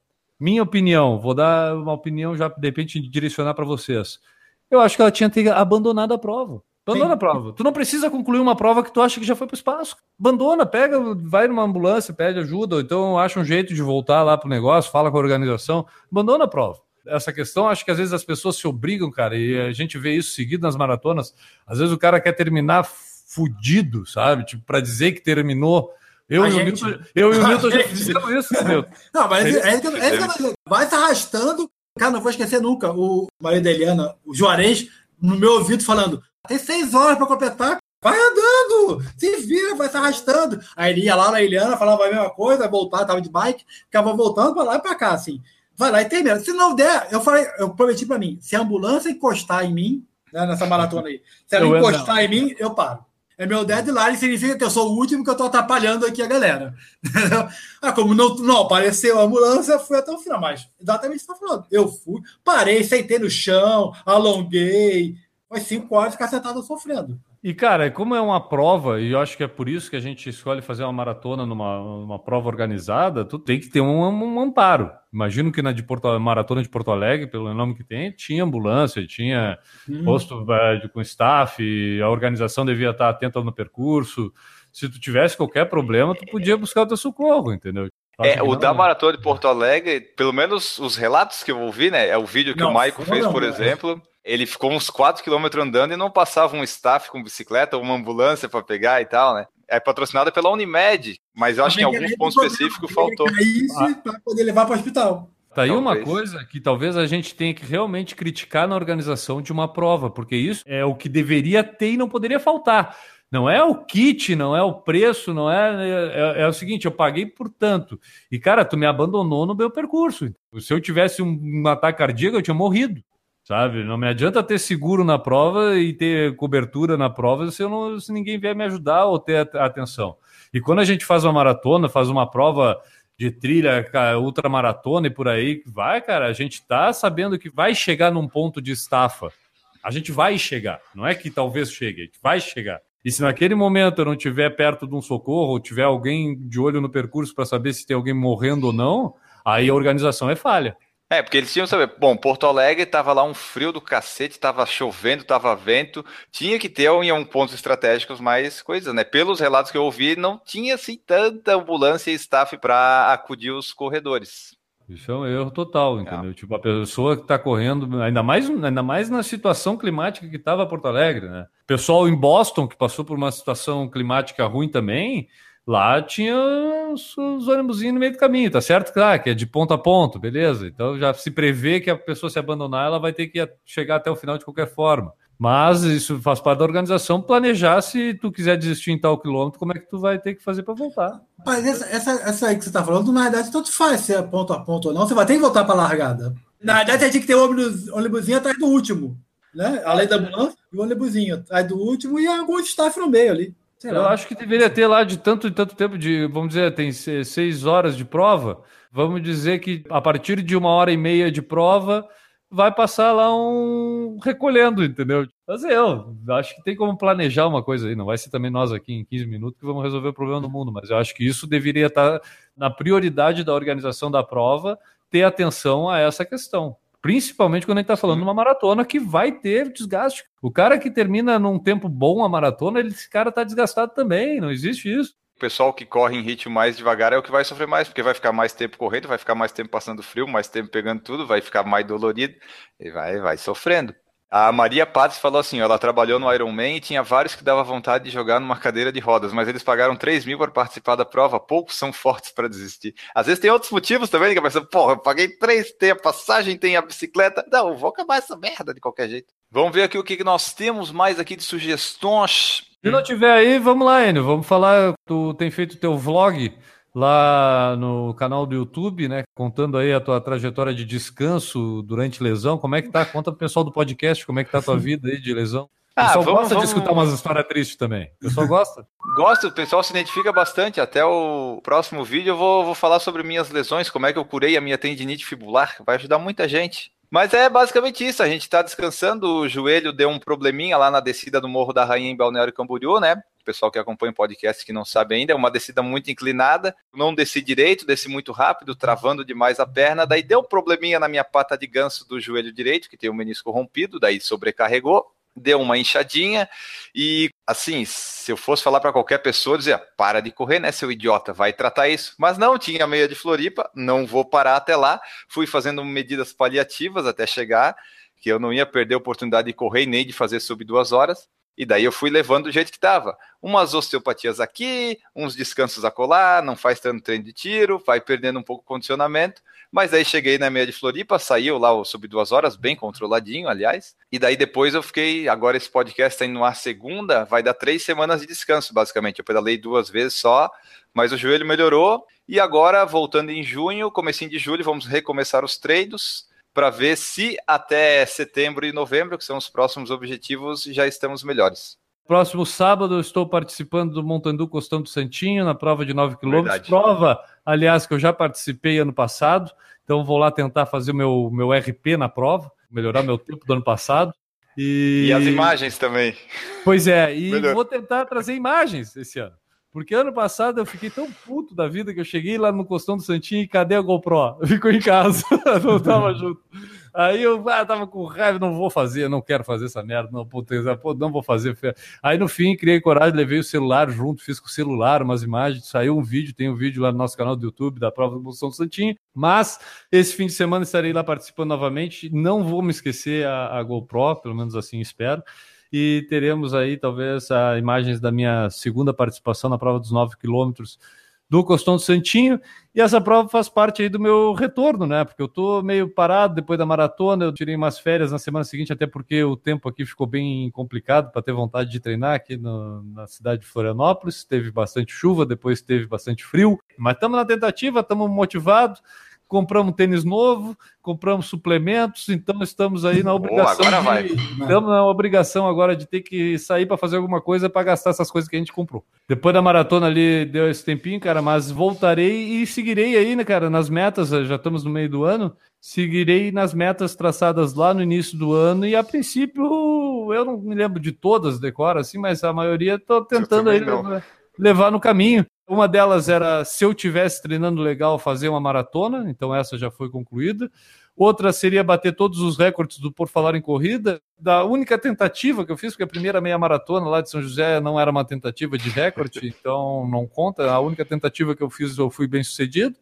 Minha opinião, vou dar uma opinião já de repente direcionar para vocês. Eu acho que ela tinha que ter abandonado a prova. Abandona Sim. a prova. Tu não precisa concluir uma prova que tu acha que já foi para o espaço. Abandona, pega, vai numa ambulância, pede ajuda, ou então acha um jeito de voltar lá pro negócio, fala com a organização. Abandona a prova. Essa questão, acho que às vezes as pessoas se obrigam, cara, e a gente vê isso seguido nas maratonas. Às vezes o cara quer terminar fudido, sabe? Tipo, para dizer que terminou eu, e, gente... o Milton, eu e o Milton já fizemos isso, meu. Não, mas é, é, é, é, vai se arrastando. Cara, não vou esquecer nunca o marido da Eliana, o Juarez, no meu ouvido falando: tem seis horas para completar. Vai andando, se vira, vai se arrastando. Aí ele ia lá na Eliana, falava a mesma coisa, voltar, tava de bike, ficava voltando para lá e para cá, assim. Vai lá e termina. Se não der, eu falei, eu prometi para mim, se a ambulância encostar em mim, né, nessa maratona aí, se ela eu encostar não. em mim, eu paro. É meu deadline, significa que eu sou o último que eu estou atrapalhando aqui a galera. ah, como não, não apareceu a ambulância, fui até o final. Mas exatamente o que você está falando. Eu fui, parei, sentei no chão, alonguei. Foi cinco horas ficar sentado sofrendo. E, cara, como é uma prova, e eu acho que é por isso que a gente escolhe fazer uma maratona numa uma prova organizada, tu tem que ter um, um amparo. Imagino que na de Porto, maratona de Porto Alegre, pelo nome que tem, tinha ambulância, tinha hum. posto uh, com staff, a organização devia estar atenta no percurso. Se tu tivesse qualquer problema, tu podia buscar o teu socorro, entendeu? É, o da Maratona de Porto Alegre, pelo menos os relatos que eu ouvi, né? É o vídeo que não, o Maico fez, por exemplo ele ficou uns 4 km andando e não passava um staff com bicicleta ou uma ambulância para pegar e tal, né? É patrocinada pela Unimed, mas eu acho que em alguns pontos específicos faltou. Isso ah. para poder levar para o hospital. Tá aí uma coisa que talvez a gente tenha que realmente criticar na organização de uma prova, porque isso é o que deveria ter e não poderia faltar. Não é o kit, não é o preço, não é, é. É, o seguinte, eu paguei por tanto. E, cara, tu me abandonou no meu percurso. Se eu tivesse um, um ataque cardíaco, eu tinha morrido sabe? Não me adianta ter seguro na prova e ter cobertura na prova se, não, se ninguém vier me ajudar ou ter atenção. E quando a gente faz uma maratona, faz uma prova de trilha, ultramaratona e por aí, vai, cara, a gente tá sabendo que vai chegar num ponto de estafa. A gente vai chegar, não é que talvez chegue, a gente vai chegar. E se naquele momento eu não estiver perto de um socorro, ou tiver alguém de olho no percurso para saber se tem alguém morrendo ou não, aí a organização é falha. É, porque eles tinham saber, bom, Porto Alegre tava lá um frio do cacete, tava chovendo, tava vento, tinha que ter em um pontos estratégicos mais coisas, né? Pelos relatos que eu ouvi, não tinha assim tanta ambulância e staff para acudir os corredores. Isso é um erro total, entendeu? É. Tipo, a pessoa que está correndo, ainda mais, ainda mais na situação climática que estava Porto Alegre, né? Pessoal em Boston, que passou por uma situação climática ruim também, Lá tinha os, os no meio do caminho, tá certo? Claro, que é de ponto a ponto, beleza. Então já se prevê que a pessoa se abandonar, ela vai ter que chegar até o final de qualquer forma. Mas isso faz parte da organização planejar se tu quiser desistir em tal quilômetro, como é que tu vai ter que fazer para voltar. Mas essa, essa, essa, aí que você está falando, na verdade, tanto faz se é ponto a ponto ou não, você vai ter que voltar para a largada. Na verdade, tem que ter o ônibus, ônibusinho atrás do último. Né? Além da ambulância, o ônibusinho atrás do último e algum staff no meio ali. Eu acho que deveria ter lá de tanto e tanto tempo de, vamos dizer, tem seis horas de prova. Vamos dizer que a partir de uma hora e meia de prova vai passar lá um recolhendo, entendeu? Mas eu acho que tem como planejar uma coisa aí. Não vai ser também nós aqui em 15 minutos que vamos resolver o problema do mundo, mas eu acho que isso deveria estar na prioridade da organização da prova ter atenção a essa questão. Principalmente quando a gente está falando de uma maratona que vai ter desgaste. O cara que termina num tempo bom a maratona, ele, esse cara está desgastado também, não existe isso. O pessoal que corre em ritmo mais devagar é o que vai sofrer mais, porque vai ficar mais tempo correndo, vai ficar mais tempo passando frio, mais tempo pegando tudo, vai ficar mais dolorido e vai, vai sofrendo. A Maria Paz falou assim: ela trabalhou no Ironman e tinha vários que dava vontade de jogar numa cadeira de rodas, mas eles pagaram 3 mil para participar da prova, poucos são fortes para desistir. Às vezes tem outros motivos também, que a pessoa, porra, eu paguei 3, tem a passagem, tem a bicicleta. Não, vou acabar essa merda de qualquer jeito. Vamos ver aqui o que nós temos mais aqui de sugestões. Se não tiver aí, vamos lá, Enio. Vamos falar. Tu tem feito teu vlog lá no canal do YouTube, né? Contando aí a tua trajetória de descanso durante lesão. Como é que tá? Conta pro pessoal do podcast como é que tá a tua vida aí de lesão. O Ah, pessoal vamos- gosta vamos- de escutar umas histórias tristes também. O pessoal gosta? Gosto, o pessoal se identifica bastante. Até o próximo vídeo eu vou, vou falar sobre minhas lesões, como é que eu curei a minha tendinite fibular. Vai ajudar muita gente. Mas é basicamente isso. A gente tá descansando. O joelho deu um probleminha lá na descida do Morro da Rainha em Balneário Camboriú, né? O pessoal que acompanha o podcast que não sabe ainda, é uma descida muito inclinada. Não desci direito, desci muito rápido, travando demais a perna. Daí deu um probleminha na minha pata de ganso do joelho direito, que tem o menisco rompido, daí sobrecarregou. Deu uma inchadinha e, assim, se eu fosse falar para qualquer pessoa, dizia: para de correr, né, seu idiota, vai tratar isso. Mas não, tinha meia de Floripa, não vou parar até lá. Fui fazendo medidas paliativas até chegar, que eu não ia perder a oportunidade de correr nem de fazer sub duas horas. E daí eu fui levando do jeito que estava. Umas osteopatias aqui, uns descansos acolá, não faz tanto treino de tiro, vai perdendo um pouco o condicionamento. Mas aí cheguei na meia de Floripa, saiu lá o duas horas, bem controladinho, aliás. E daí depois eu fiquei. Agora esse podcast está indo ar segunda, vai dar três semanas de descanso, basicamente. Eu pedalei duas vezes só, mas o joelho melhorou. E agora, voltando em junho, comecinho de julho, vamos recomeçar os treinos para ver se até setembro e novembro, que são os próximos objetivos, já estamos melhores. Próximo sábado eu estou participando do Montandu Costão do Santinho na prova de 9 km. Verdade. Prova, aliás, que eu já participei ano passado. Então vou lá tentar fazer o meu, meu RP na prova, melhorar meu tempo do ano passado. E, E as imagens também. Pois é, e Melhor. vou tentar trazer imagens esse ano. Porque ano passado eu fiquei tão puto da vida que eu cheguei lá no Costão do Santinho e cadê a GoPro? Ficou em casa, não tava junto. Aí eu ah, tava com raiva, não vou fazer, não quero fazer essa merda, não, puta, não vou fazer. Aí no fim criei coragem, levei o celular junto, fiz com o celular umas imagens, saiu um vídeo, tem um vídeo lá no nosso canal do YouTube da prova do Costão do Santinho. Mas esse fim de semana estarei lá participando novamente. Não vou me esquecer a, a GoPro, pelo menos assim espero e teremos aí talvez a imagens da minha segunda participação na prova dos 9 quilômetros do Costão do Santinho, e essa prova faz parte aí do meu retorno, né? Porque eu tô meio parado depois da maratona, eu tirei umas férias na semana seguinte, até porque o tempo aqui ficou bem complicado para ter vontade de treinar aqui no- na cidade de Florianópolis. Teve bastante chuva, depois teve bastante frio, mas estamos na tentativa, estamos motivados. Compramos tênis novo, compramos suplementos, então estamos aí na obrigação agora de, vai. Estamos na obrigação agora de ter que sair para fazer alguma coisa para gastar essas coisas que a gente comprou. Depois da maratona ali deu esse tempinho, cara, mas voltarei e seguirei aí, né, cara, nas metas, já estamos no meio do ano, seguirei nas metas traçadas lá no início do ano e a princípio eu não me lembro de todas, decora assim, mas a maioria estou tentando aí não. levar- levar no caminho. Uma delas era se eu tivesse treinando legal fazer uma maratona, então essa já foi concluída. Outra seria bater todos os recordes do Por Falar em Corrida. Da única tentativa que eu fiz, porque a primeira meia maratona lá de São José não era uma tentativa de recorde, então não conta. A única tentativa que eu fiz, eu fui bem sucedido.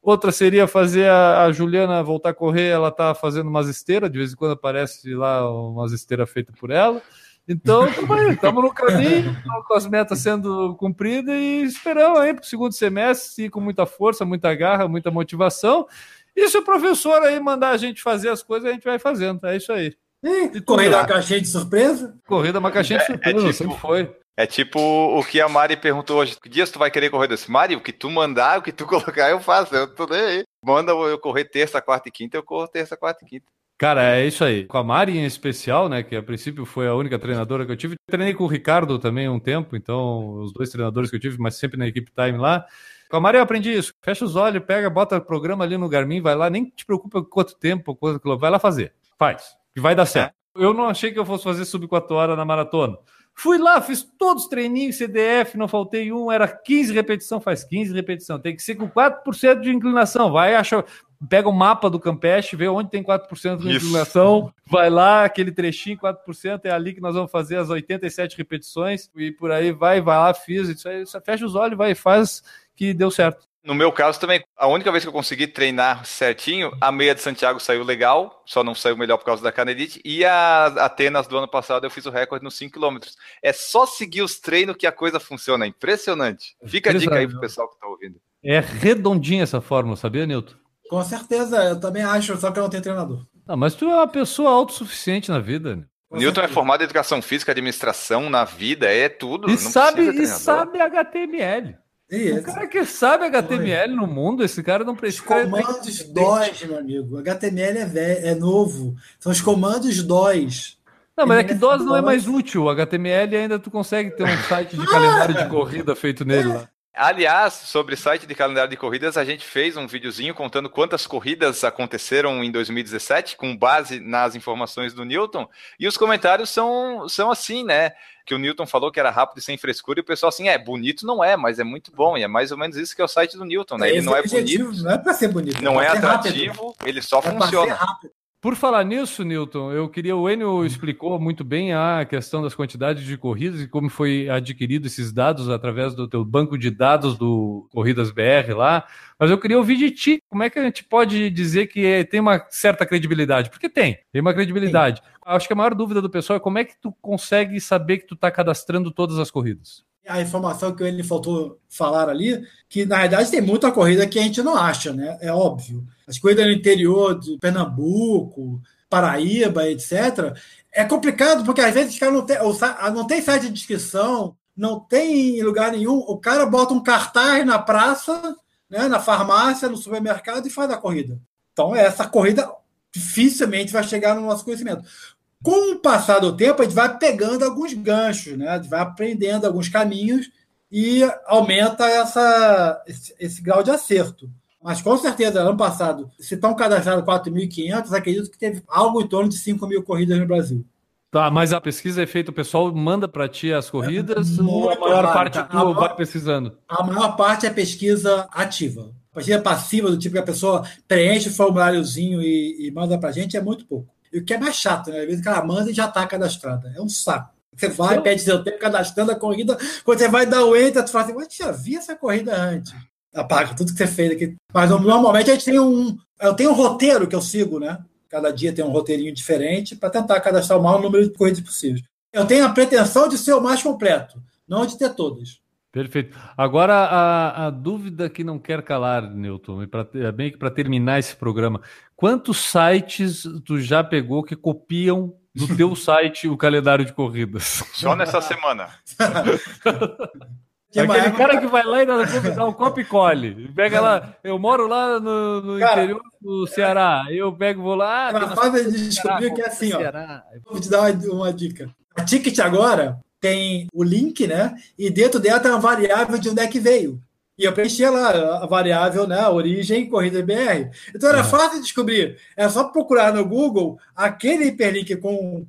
Outra seria fazer a, Juliana voltar a correr, ela tá fazendo umas esteiras, de vez em quando aparece lá umas esteiras feitas por ela. Então, estamos no caminho, com as metas sendo cumpridas e esperamos aí para o segundo semestre, com muita força, muita garra, muita motivação. E se o professor aí mandar a gente fazer as coisas, a gente vai fazendo. É isso aí. Ih, corrida uma caixinha de surpresa? Corrida é uma caixinha de É- é surpresa, tipo- sempre foi. É tipo o que a Mari perguntou hoje. Que dias tu vai querer correr desse? Mari, o que tu mandar, o que tu colocar, eu faço. Eu tô nem aí. Manda eu correr terça, quarta e quinta, eu corro terça, quarta e quinta. Cara, é isso aí. Com a Mari em especial, né, que a princípio foi a única treinadora que eu tive. Treinei com o Ricardo também um tempo, então os dois treinadores que eu tive, mas sempre na equipe time lá. Com a Mari eu aprendi isso. Fecha os olhos, pega, bota o programa ali no Garmin, vai lá, nem te preocupa com quanto tempo, quanto quilômetro, vai lá fazer. Faz, que vai dar certo. Eu não achei que eu fosse fazer sub 4 horas na maratona. Fui lá, fiz todos os treininhos, CDF, não faltei um, era 15 repetição, faz 15 repetição. Tem que ser com 4% de inclinação. Vai, acha, pega o mapa do Campeche, vê onde tem 4% de inclinação, vai lá, aquele trechinho, 4%, é ali que nós vamos fazer as 87 repetições, e por aí vai, vai lá, fiz, isso aí, fecha os olhos, vai, e faz que deu certo. No meu caso também, a única vez que eu consegui treinar certinho, a meia de Santiago saiu legal, só não saiu melhor por causa da canelite, e a Atenas do ano passado eu fiz o recorde nos 5 km. É só seguir os treinos que a coisa funciona, é impressionante. Fica a dica aí pro pessoal que tá ouvindo. É redondinha essa fórmula, sabia, Nilton? Com certeza, eu também acho, só que eu não tenho treinador. Não, mas tu é uma pessoa autossuficiente na vida. né? O Newton é formado em educação física, administração, na vida, é tudo. E sabe, e sabe HTML. Isso. O cara que sabe HTML no mundo, esse cara não precisa. Os comandos DOS, meu amigo. HTML é, velho, é novo. São os comandos DOS. Não, mas é que DOS não é mais útil. O HTML ainda tu consegue ter um site de calendário de corrida feito nele lá. Aliás, sobre site de calendário de corridas, a gente fez um videozinho contando quantas corridas aconteceram em 2017, com base nas informações do Newton, e os comentários são, são assim, né? Que o Newton falou que era rápido e sem frescura, e o pessoal assim, é, bonito não é, mas é muito bom, e é mais ou menos isso que é o site do Newton, né? Ele não é bonito. Não é para ser bonito. Não é atrativo, rápido. ele só é funciona. Por falar nisso, Newton, eu queria. O Enio explicou muito bem a questão das quantidades de corridas e como foi adquirido esses dados através do teu banco de dados do Corridas BR lá. Mas eu queria ouvir de ti. Como é que a gente pode dizer que tem uma certa credibilidade? Porque tem, tem uma credibilidade. Acho que a maior dúvida do pessoal é como é que tu consegue saber que tu está cadastrando todas as corridas a informação que ele faltou falar ali, que na verdade tem muita corrida que a gente não acha, né? É óbvio. As corridas no interior de Pernambuco, Paraíba, etc. É complicado porque às vezes os caras não tem, não tem site de inscrição, não tem lugar nenhum. O cara bota um cartaz na praça, né, na farmácia, no supermercado e faz a corrida. Então, essa corrida dificilmente vai chegar no nosso conhecimento. Com o passar do tempo, a gente vai pegando alguns ganchos, né? a gente vai aprendendo alguns caminhos e aumenta essa, esse, esse grau de acerto. Mas com certeza, ano passado, se estão cadastrados 4.500, acredito que teve algo em torno de 5 mil corridas no Brasil. Tá, mas a pesquisa é feita, o pessoal manda para ti as corridas é ou a maior parte tu a vai pesquisando? A maior parte é pesquisa ativa. Pesquisa passiva, do tipo que a pessoa preenche o formuláriozinho e, e manda para a gente, é muito pouco. E o que é mais chato, né? Às vezes o cara manda e já está cadastrada. É um saco. Você vai, então... pede seu tempo cadastrando a corrida. Quando você vai dar o enter, tu fala assim, mas já vi essa corrida antes. Apaga tudo que você fez aqui. Mas normalmente a gente tem um. Eu tenho um roteiro que eu sigo, né? Cada dia tem um roteirinho diferente para tentar cadastrar o maior número de corridas possíveis. Eu tenho a pretensão de ser o mais completo, não de ter todas. Perfeito. Agora, a, a, dúvida que não quer calar, Newton, e pra, é bem que para terminar esse programa, quantos sites tu já pegou que copiam do teu site o calendário de corridas? Só nessa semana. Aquele cara que vai lá e dá um copo e colhe. Pega lá, eu moro lá no, no cara, interior do Ceará, eu pego vou lá. É uma fase de descobrir que é assim, ó. Vou te dar uma, uma dica. A Ticket agora tem o link, né? E dentro dela tem uma variável de onde é que veio. E eu preenchia lá a variável, né? Origem corrida BR. Então era uhum. fácil de descobrir. É só procurar no Google aquele hiperlink com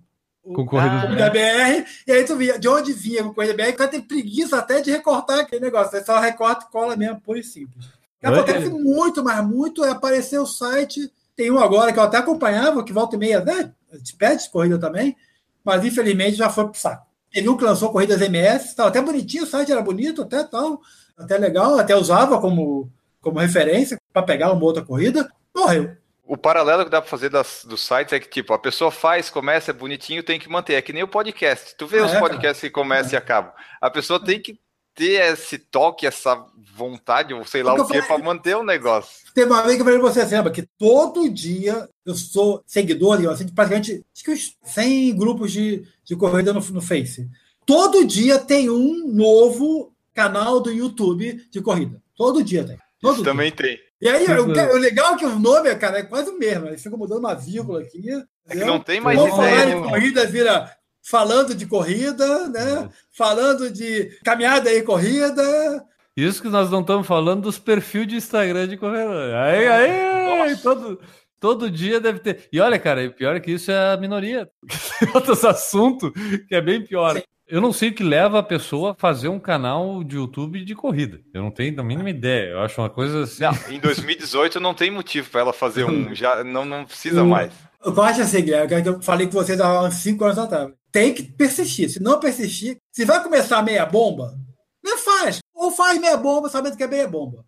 com corrida, BR, e aí tu via de onde vinha com corrida BR, o cara tem preguiça até de recortar aquele negócio. Você só recorta e cola mesmo, pura e simples. Acontece muito, mas muito é aparecer o site. Tem um agora que eu até acompanhava, que volta e meia, né? Te pede corrida também, mas infelizmente já foi pro saco. Um que lançou corridas MS, tal, até bonitinho, o site era bonito, até tal, até legal, até usava como, como referência para pegar uma outra corrida, morreu. O paralelo que dá para fazer das, dos sites é que, tipo, a pessoa faz, começa, é bonitinho, tem que manter. É que nem o podcast. Tu vê ah, os é, podcasts cara. que começam é. e acabam. A pessoa tem que ter esse toque, essa vontade, ou sei lá o que, para manter o negócio. Tem uma vez que eu falei pra você, assim, que todo dia eu sou seguidor, assim, de praticamente acho que uns 100 grupos de, de corrida no, no Face. Todo dia tem um novo canal do YouTube de corrida. Todo dia tem. Todo Isso dia. também tem. E aí, o, o, legal é que o nome, cara, é quase o mesmo. Eles ficam mudando uma vírgula aqui. É que não tem mais Vamos falar de corrida, vira falando de corrida, né? É. Falando de caminhada e corrida. Isso que nós não estamos falando dos perfis de Instagram de corredor. Aí, aí, todo, todo dia deve ter. E olha, cara, pior é que isso é a minoria. Tem outros assuntos que é bem pior. Sim. Eu não sei o que leva a pessoa a fazer um canal de YouTube de corrida. Eu não tenho a mínima ideia. Eu acho uma coisa assim. Não, em 2018 não tem motivo para ela fazer um. Já não, não precisa mais. Eu acho assim, Guilherme, é que eu falei com vocês há uns 5 anos atrás. Tem que persistir. Se não persistir, se vai começar meia bomba, não faz. Ou faz meia bomba sabendo que é meia bomba.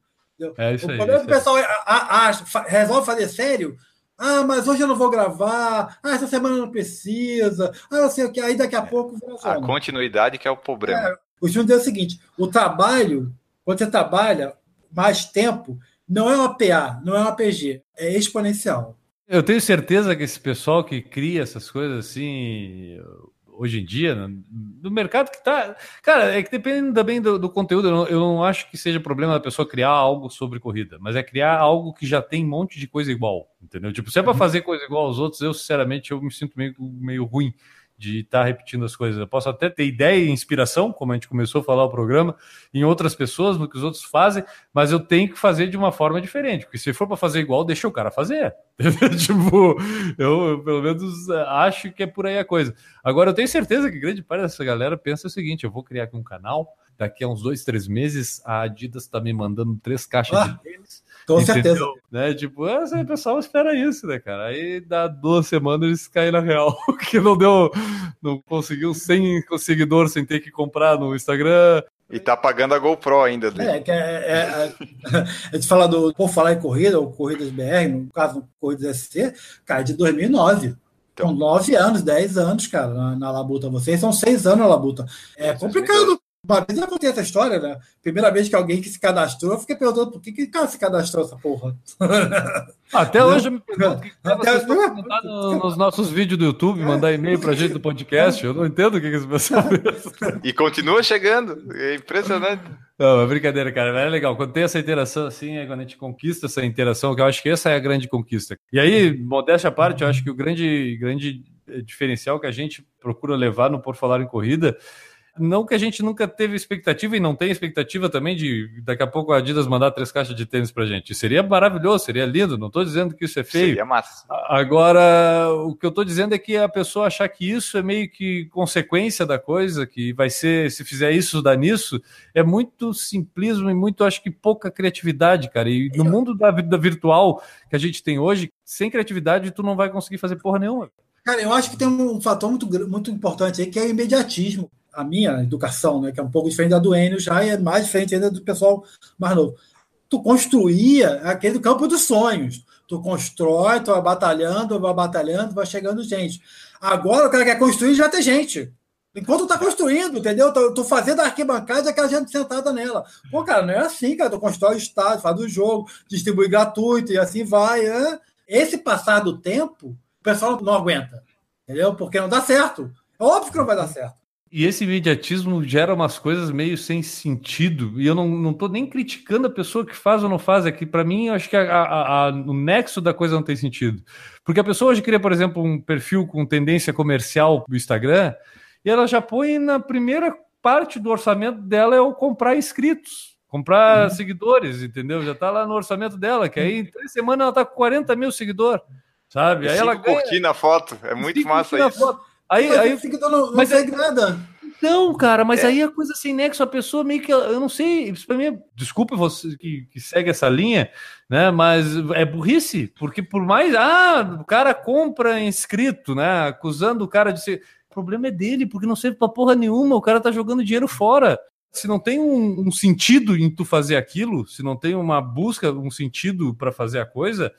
É isso o aí. problema é que o pessoal acha, resolve fazer sério ah, mas hoje eu não vou gravar. Ah, essa semana não precisa. Ah, não sei o que. Aí daqui a é, pouco. A continuidade que é o problema. É, o Júnior é o seguinte: o trabalho, quando você trabalha mais tempo, não é uma PA, não é uma PG, é exponencial. Eu tenho certeza que esse pessoal que cria essas coisas assim, hoje em dia, no mercado que tá. Cara, é que depende também do, do conteúdo. Eu não, eu não, acho que seja problema da pessoa criar algo sobre corrida, mas é criar algo que já tem um monte de coisa igual, entendeu? Tipo, se é para uhum. fazer coisa igual aos outros, eu sinceramente eu me sinto meio, meio ruim de estar tá repetindo as coisas. Eu posso até ter ideia e inspiração, como a gente começou a falar o programa, em outras pessoas, no que os outros fazem, mas eu tenho que fazer de uma forma diferente, porque se for para fazer igual, deixa o cara fazer. tipo, eu, eu, pelo menos acho que é por aí a coisa. Agora, eu tenho certeza que grande parte dessa galera pensa o seguinte: eu vou criar aqui um canal, daqui a uns dois, três meses, a Adidas está me mandando três caixas ah. de tênis com certeza. Né? Tipo, o pessoal espera isso, né, cara? Aí dá duas semanas eles caem na real, que não deu, não conseguiu 100 seguidores sem ter que comprar no Instagram. E tá pagando a GoPro ainda. Né? É, que é, é, é, a gente fala do, por falar em corrida, ou corridas BR, no caso, corridas SC, cara, de 2009. Então, com 9 anos, 10 anos, cara, na, na Labuta. Vocês são 6 anos na Labuta. É complicado. Uma vez eu contei essa história, né? Primeira vez que alguém que se cadastrou, eu fiquei perguntando por que, que cara se cadastrou essa porra. Até hoje eu me pergunto que Até comentar no, nos nossos vídeos do YouTube, mandar e-mail pra gente do podcast. Eu não entendo o que, que esse pessoal E continua chegando. É impressionante. Não, é brincadeira, cara. É legal. Quando tem essa interação assim, é quando a gente conquista essa interação, que eu acho que essa é a grande conquista. E aí, modéstia à parte, eu acho que o grande, grande diferencial que a gente procura levar no Por Falar em Corrida não que a gente nunca teve expectativa e não tem expectativa também de daqui a pouco a Adidas mandar três caixas de tênis pra gente. Seria maravilhoso, seria lindo, não estou dizendo que isso é feio. Seria massa. Agora, o que eu estou dizendo é que a pessoa achar que isso é meio que consequência da coisa, que vai ser, se fizer isso, dá nisso, é muito simplismo e muito, acho que pouca criatividade, cara. E no mundo da vida virtual que a gente tem hoje, sem criatividade, tu não vai conseguir fazer porra nenhuma. Cara, eu acho que tem um fator muito, muito importante aí, que é o imediatismo a minha educação, né, que é um pouco diferente da do Enio já, é mais diferente ainda do pessoal mais novo. Tu construía aquele campo dos sonhos. Tu constrói, tu vai batalhando, vai batalhando, vai chegando gente. Agora o cara quer construir já tem gente. Enquanto tá construindo, entendeu? Tô, tô fazendo a arquibancada e aquela gente sentada nela. Pô, cara, não é assim, cara. Tu constrói o estádio, faz o jogo, distribui gratuito e assim vai. É. Esse passar do tempo, o pessoal não aguenta. Entendeu? Porque não dá certo. É óbvio que não vai dar certo. E esse imediatismo gera umas coisas meio sem sentido. E eu não, não tô nem criticando a pessoa que faz ou não faz. É que, para mim, eu acho que a, a, a, o nexo da coisa não tem sentido. Porque a pessoa hoje cria, por exemplo, um perfil com tendência comercial do Instagram e ela já põe na primeira parte do orçamento dela é o comprar inscritos, comprar uhum. seguidores, entendeu? Já tá lá no orçamento dela, que aí em três semanas ela tá com 40 mil seguidores, sabe? Aí ela ganha... curtindo a foto, é muito massa isso. Foto. Aí, mas aí fica dando, não mas segue é... nada. Não, cara, mas é. aí a coisa sem nexo, a pessoa meio que, eu não sei, isso pra mim, é, desculpe você que, que, segue essa linha, né, mas é burrice, porque por mais, ah, o cara compra inscrito, né, acusando o cara de ser, o problema é dele, porque não serve pra porra nenhuma, o cara tá jogando dinheiro fora. Se não tem um, um sentido em tu fazer aquilo, se não tem uma busca, um sentido para fazer a coisa,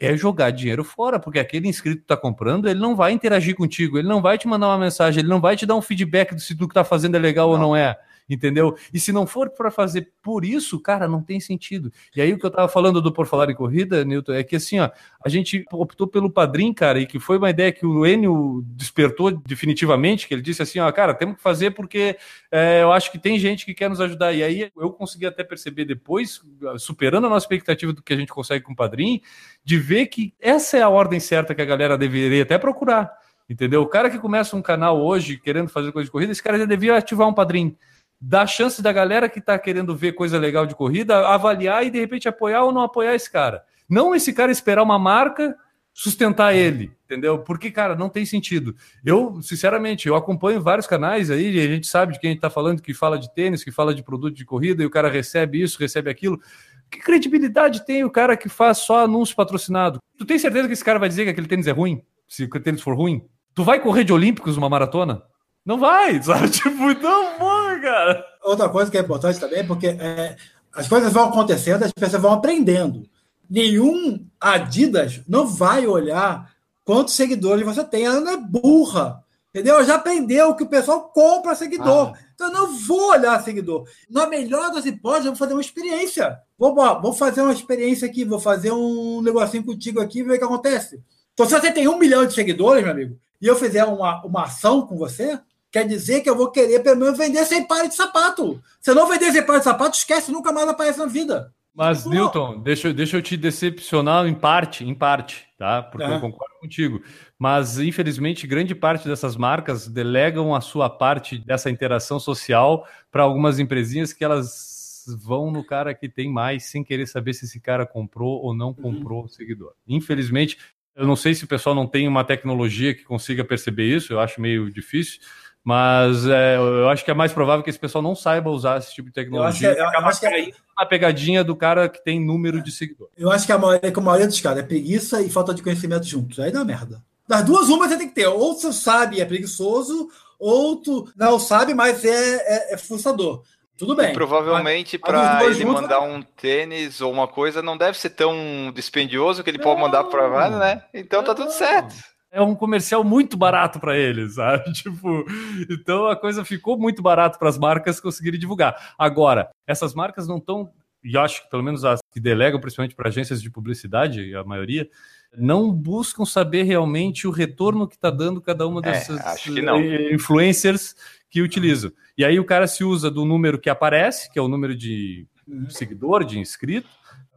é jogar dinheiro fora, porque aquele inscrito que está comprando, ele não vai interagir contigo, ele não vai te mandar uma mensagem, ele não vai te dar um feedback do se tu que está fazendo é legal não. ou não é entendeu? E se não for para fazer por isso, cara, não tem sentido. E aí o que eu tava falando do Por Falar em Corrida, Newton, é que assim, ó, a gente optou pelo padrinho, cara, e que foi uma ideia que o Enio despertou definitivamente, que ele disse assim, ó, cara, temos que fazer porque é, eu acho que tem gente que quer nos ajudar. E aí eu consegui até perceber depois, superando a nossa expectativa do que a gente consegue com o padrinho, de ver que essa é a ordem certa que a galera deveria até procurar. Entendeu? O cara que começa um canal hoje querendo fazer coisa de corrida, esse cara já devia ativar um padrinho dar chance da galera que está querendo ver coisa legal de corrida avaliar e de repente apoiar ou não apoiar esse cara. Não esse cara esperar uma marca sustentar ele, entendeu? Porque, cara, não tem sentido. Eu, sinceramente, eu acompanho vários canais aí, a gente sabe de quem está falando, que fala de tênis, que fala de produto de corrida, e o cara recebe isso, recebe aquilo. Que credibilidade tem o cara que faz só anúncio patrocinado? Tu tem certeza que esse cara vai dizer que aquele tênis é ruim? Se o tênis for ruim? Tu vai correr de Olímpicos uma maratona? Não vai, sabe? Tipo, não vai, cara. Outra coisa que é importante também é porque é, as coisas vão acontecendo, as pessoas vão aprendendo. Nenhum Adidas não vai olhar quantos seguidores você tem. Ela não é burra. Entendeu? Ela já aprendeu que o pessoal compra seguidor. Ah. Então eu não vou olhar seguidor. Na melhor das hipóteses, eu vou fazer uma experiência. Vou, vou fazer uma experiência aqui, vou fazer um negocinho contigo aqui e ver o que acontece. Então, se você tem um milhão de seguidores, meu amigo, e eu fizer uma, uma ação com você, quer dizer que eu vou querer pelo menos vender 100 pares de sapato. Se eu não vender 100 pares de sapato, esquece, nunca mais aparece na vida. Mas, Pô. Newton, deixa, deixa eu te decepcionar em parte, em parte, tá? Porque é. eu concordo contigo. Mas, infelizmente, grande parte dessas marcas delegam a sua parte dessa interação social para algumas empresinhas que elas vão no cara que tem mais, sem querer saber se esse cara comprou ou não comprou uhum. o seguidor. Infelizmente, eu não sei se o pessoal não tem uma tecnologia que consiga perceber isso, eu acho meio difícil. Mas é, eu acho que é mais provável que esse pessoal não saiba usar esse tipo de tecnologia. Eu acho que, eu, acho que é... pegadinha do cara que tem número de seguidores. Eu acho que a maioria, que a maioria dos caras é preguiça e falta de conhecimento juntos. Aí dá merda. Das duas, uma você tem que ter. Ou você sabe e é preguiçoso, ou tu não sabe, mas é, é, é frustrador. Tudo bem. E provavelmente para ele juntos, mandar um tênis ou uma coisa não deve ser tão dispendioso que ele não, pode mandar para né? Então tá tudo certo é um comercial muito barato para eles, sabe? Tipo, então a coisa ficou muito barato para as marcas conseguirem divulgar. Agora, essas marcas não estão, e acho que pelo menos as que delegam principalmente para agências de publicidade, a maioria, não buscam saber realmente o retorno que está dando cada uma é, dessas é, influencers que utilizam. E aí o cara se usa do número que aparece, que é o número de uhum. seguidor, de inscrito,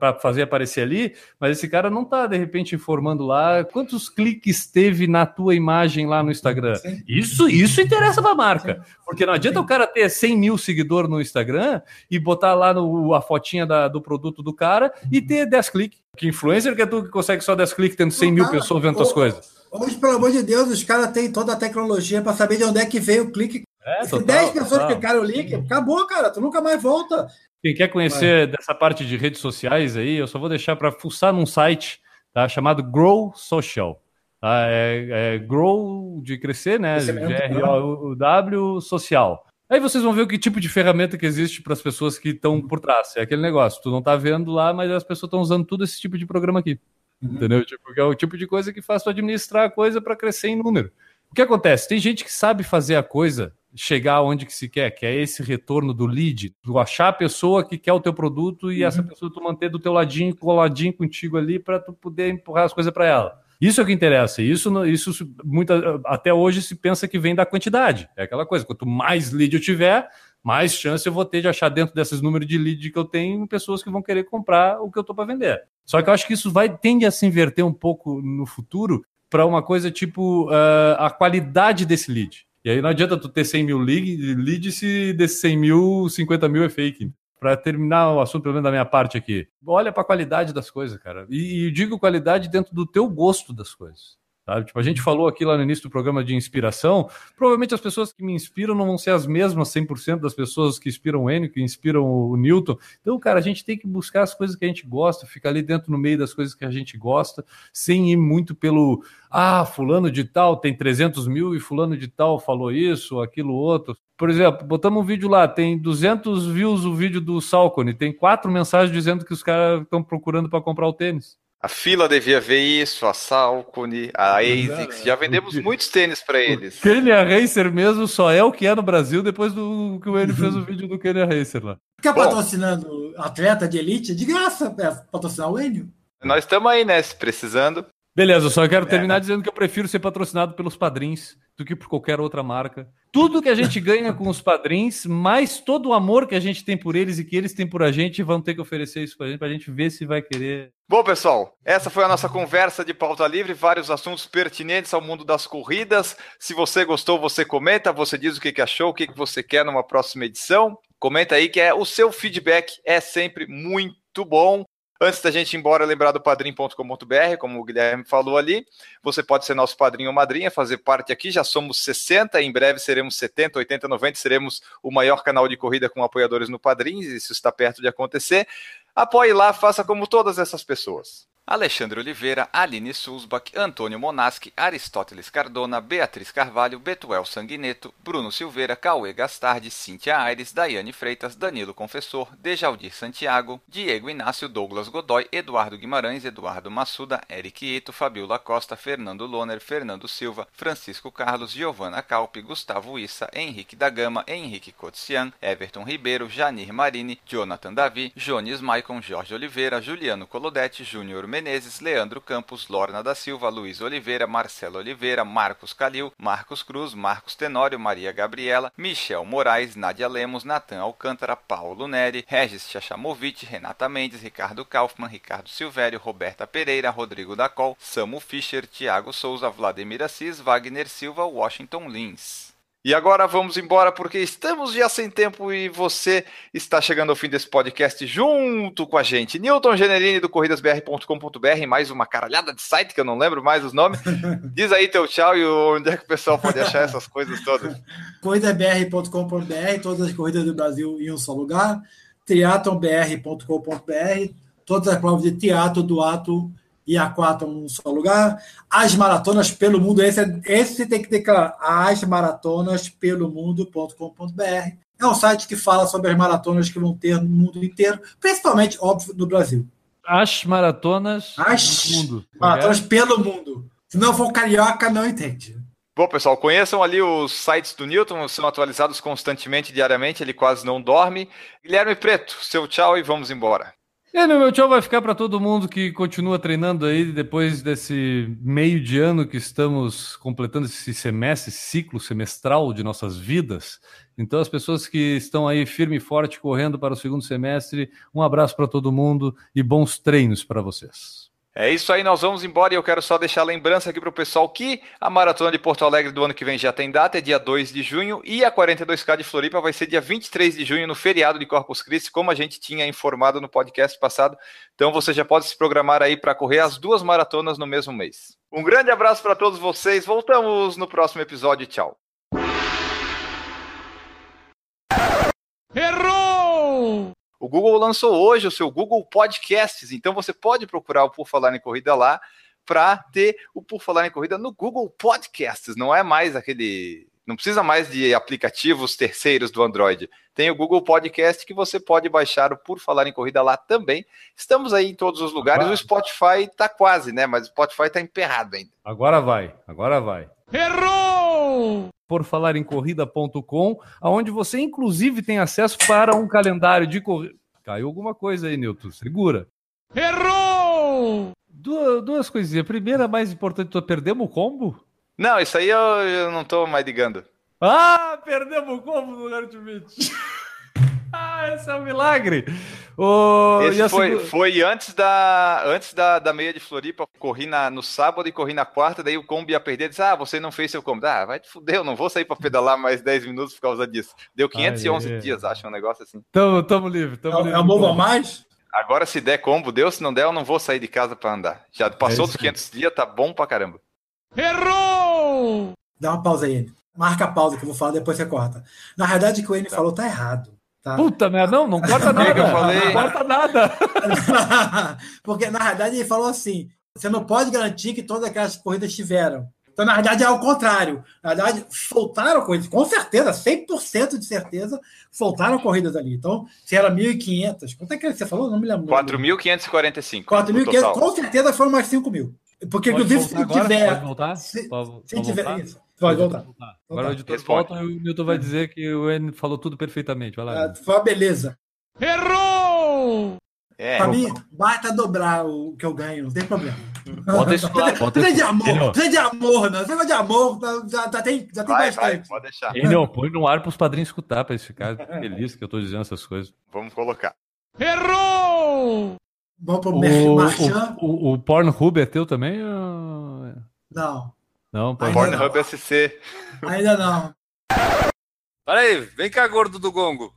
para fazer aparecer ali, mas esse cara não está de repente informando lá quantos cliques teve na tua imagem lá no Instagram. Sim. Isso isso interessa para a marca, Sim. porque não adianta Sim. o cara ter 100 mil seguidores no Instagram e botar lá no, a fotinha da, do produto do cara e ter 10 cliques. Que influencer que é tu que consegue só 10 cliques tendo 100 mil cara, pessoas vendo tuas coisas? Hoje, pelo amor de Deus, os caras têm toda a tecnologia para saber de onde é que veio o clique. É, Se 10 pessoas total. clicaram o link, acabou, cara. Tu nunca mais volta. Quem quer conhecer Vai. dessa parte de redes sociais aí, eu só vou deixar para fuçar num site tá, chamado Grow Social. Tá? É, é Grow de crescer, né? G-R-O-W Social. Aí vocês vão ver o que tipo de ferramenta que existe para as pessoas que estão por trás. É aquele negócio, tu não está vendo lá, mas as pessoas estão usando tudo esse tipo de programa aqui. Uhum. Entendeu? Tipo, é o tipo de coisa que faz tu administrar a coisa para crescer em número. O que acontece? Tem gente que sabe fazer a coisa chegar onde que se quer, que é esse retorno do lead, tu achar a pessoa que quer o teu produto e uhum. essa pessoa tu manter do teu ladinho, coladinho contigo ali para tu poder empurrar as coisas para ela. Isso é o que interessa. Isso, isso muita, até hoje se pensa que vem da quantidade. É aquela coisa, quanto mais lead eu tiver, mais chance eu vou ter de achar dentro desses números de lead que eu tenho pessoas que vão querer comprar o que eu estou para vender. Só que eu acho que isso vai tende a se inverter um pouco no futuro para uma coisa tipo uh, a qualidade desse lead. E aí não adianta tu ter 100 mil leads se desses 100 mil, 50 mil é fake. Para terminar o assunto, pelo menos da minha parte aqui, olha para a qualidade das coisas, cara. E, e digo qualidade dentro do teu gosto das coisas. Sabe? Tipo, a gente falou aqui lá no início do programa de inspiração. Provavelmente as pessoas que me inspiram não vão ser as mesmas 100% das pessoas que inspiram o Enio, que inspiram o Newton. Então, cara, a gente tem que buscar as coisas que a gente gosta, ficar ali dentro no meio das coisas que a gente gosta, sem ir muito pelo ah, fulano de tal tem 300 mil e fulano de tal falou isso, aquilo outro. Por exemplo, botamos um vídeo lá, tem 200 views o vídeo do Salcone, tem quatro mensagens dizendo que os caras estão procurando para comprar o tênis. A fila devia ver isso, a Salcone, a ASICS. Já vendemos muitos tênis para eles. O Kenya Racer mesmo só é o que é no Brasil depois do que o Enio fez o vídeo do Kenya Racer lá. Fica patrocinando atleta de elite de graça para patrocinar o Enio. Nós estamos aí, né? Precisando. Beleza, eu só quero terminar é. dizendo que eu prefiro ser patrocinado pelos padrinhos do que por qualquer outra marca. Tudo que a gente ganha com os padrinhos, mais todo o amor que a gente tem por eles e que eles têm por a gente, vão ter que oferecer isso pra gente, pra gente ver se vai querer. Bom, pessoal, essa foi a nossa conversa de pauta livre, vários assuntos pertinentes ao mundo das corridas. Se você gostou, você comenta, você diz o que achou, o que você quer numa próxima edição. Comenta aí que é o seu feedback é sempre muito bom. Antes da gente ir embora, lembrar do padrim.com.br, como o Guilherme falou ali. Você pode ser nosso padrinho ou madrinha, fazer parte aqui. Já somos 60, em breve seremos 70, 80, 90. Seremos o maior canal de corrida com apoiadores no Padrim. Isso está perto de acontecer. Apoie lá, faça como todas essas pessoas. Alexandre Oliveira, Aline Sulzbach, Antônio Monaschi, Aristóteles Cardona, Beatriz Carvalho, Betuel Sanguineto, Bruno Silveira, Cauê Gastardi, Cíntia Aires, Daiane Freitas, Danilo Confessor, Dejaldir Santiago, Diego Inácio, Douglas Godoy, Eduardo Guimarães, Eduardo Massuda, Eric Ito, Fabiola Costa, Fernando Loner, Fernando Silva, Francisco Carlos, Giovanna Calpe, Gustavo Issa, Henrique da Gama, Henrique Cotsian, Everton Ribeiro, Janir Marini, Jonathan Davi, Jones Maicon, Jorge Oliveira, Juliano Colodete, Júnior Menezes, Leandro Campos, Lorna da Silva, Luiz Oliveira, Marcelo Oliveira, Marcos Calil, Marcos Cruz, Marcos Tenório, Maria Gabriela, Michel Moraes, Nádia Lemos, Natan Alcântara, Paulo Neri, Regis Chachamovic, Renata Mendes, Ricardo Kaufmann, Ricardo Silvério, Roberta Pereira, Rodrigo Dacol, Samu Fischer, Thiago Souza, Vladimir Assis, Wagner Silva, Washington Lins. E agora vamos embora porque estamos já sem tempo e você está chegando ao fim desse podcast junto com a gente. Newton Generini do corridasbr.com.br, mais uma caralhada de site que eu não lembro mais os nomes. Diz aí teu tchau e onde é que o pessoal pode achar essas coisas todas. corridabr.com.br, todas as corridas do Brasil em um só lugar. triatlonbr.com.br, todas as provas de teatro, do ato e aquatlon em um só lugar. As maratonas pelo mundo, esse, é- esse tem que declarar, as maratonas pelo mundo.com.br. É um site que fala sobre as maratonas que vão ter no mundo inteiro, principalmente, óbvio, no Brasil. As maratonas As do mundo. maratonas pelo mundo. Se não for carioca, não entende. Bom, pessoal, conheçam ali os sites do Newton, são atualizados constantemente, diariamente, ele quase não dorme. Guilherme Preto, seu tchau e vamos embora. E no meu tchau vai ficar para todo mundo que continua treinando aí depois desse meio de ano que estamos completando esse semestre, ciclo semestral de nossas vidas. Então, as pessoas que estão aí firme e forte correndo para o segundo semestre, um abraço para todo mundo e bons treinos para vocês. É isso aí, nós vamos embora e eu quero só deixar a lembrança aqui para o pessoal que a Maratona de Porto Alegre do ano que vem já tem data, é dia 2 de junho, e a 42K de Floripa vai ser dia 23 de junho, no feriado de Corpus Christi, como a gente tinha informado no podcast passado. Então você já pode se programar aí para correr as duas maratonas no mesmo mês. Um grande abraço para todos vocês, voltamos no próximo episódio, tchau. Errou! O Google lançou hoje o seu Google Podcasts, então você pode procurar o Por Falar em Corrida lá para ter o Por Falar em Corrida no Google Podcasts. Não é mais aquele. Não precisa mais de aplicativos terceiros do Android. Tem o Google Podcast que você pode baixar o Por Falar em Corrida lá também. Estamos aí em todos os lugares. Agora- O Spotify tá quase, né? Mas o Spotify tá emperrado ainda. Agora vai, agora vai. Errou! Por falar em corrida.com, onde você inclusive tem acesso para um calendário de corrida. Caiu alguma coisa aí, Nilton. Segura. Errou! Duas, duas coisinhas. Primeira, mais importante, perdemos o combo? Não, isso aí eu, eu não tô mais ligando. Ah, perdemos o combo do Ultimate. esse é um milagre. Esse foi, foi antes da antes da, da meia de Floripa. Corri na, no sábado e corri na quarta. Daí o combo ia perder. Disse: Ah, você não fez seu combo. Ah, vai te fuder, eu não vou sair pra pedalar mais 10 minutos por causa disso. Deu 511 Aê. dias, acho, um negócio assim. Tamo, tamo livre, tamo É, livre. é novo a mais? Agora, se der combo, deu. Se não der, eu não vou sair de casa pra andar. Já passou É dos 500 dias, tá bom pra caramba. Errou! Dá uma pausa aí. Marca a pausa que eu vou falar, depois você corta. Na verdade, o que o Enio falou tá errado. Tá? Puta merda, não, não corta que nada. eu falei? Não corta nada. Porque, na verdade, ele falou assim: você não pode garantir que todas aquelas corridas tiveram. Então, na verdade, é ao contrário. Na verdade, faltaram corridas, com certeza, 100% de certeza, faltaram corridas ali. Então, se era 1.500, quanto é que você falou? Não me lembro. 4.545. 4.500, no total. com certeza foram mais 5 mil. Porque, Pode inclusive, se voltar agora? tiver. Pode voltar? se- Pode- Se pode tiver. voltar? Isso, pode voltar. Agora o editor Responde. volta e o Newton vai dizer que o N falou tudo perfeitamente. Vai lá. Ah, Foi uma beleza. Errou! É, Pra mim, basta dobrar o que eu ganho, não tem problema. Bota isso lá, bota Precisa isso. de amor, Enio, precisa de amor, não. Negócio de amor tá- já, já tem, já tem vai, vai, bastante. pode deixar. Enio, põe no ar pros padrinhos escutar, pra eles ficarem felizes que eu tô dizendo essas coisas. Vamos colocar. Errou! Vamos pro O, Marchand? o, o, o Pornhub é teu também? ou- Não, Não, pode. Ainda Pornhub SC. ainda não. Peraí, vem cá, gordo do gongo.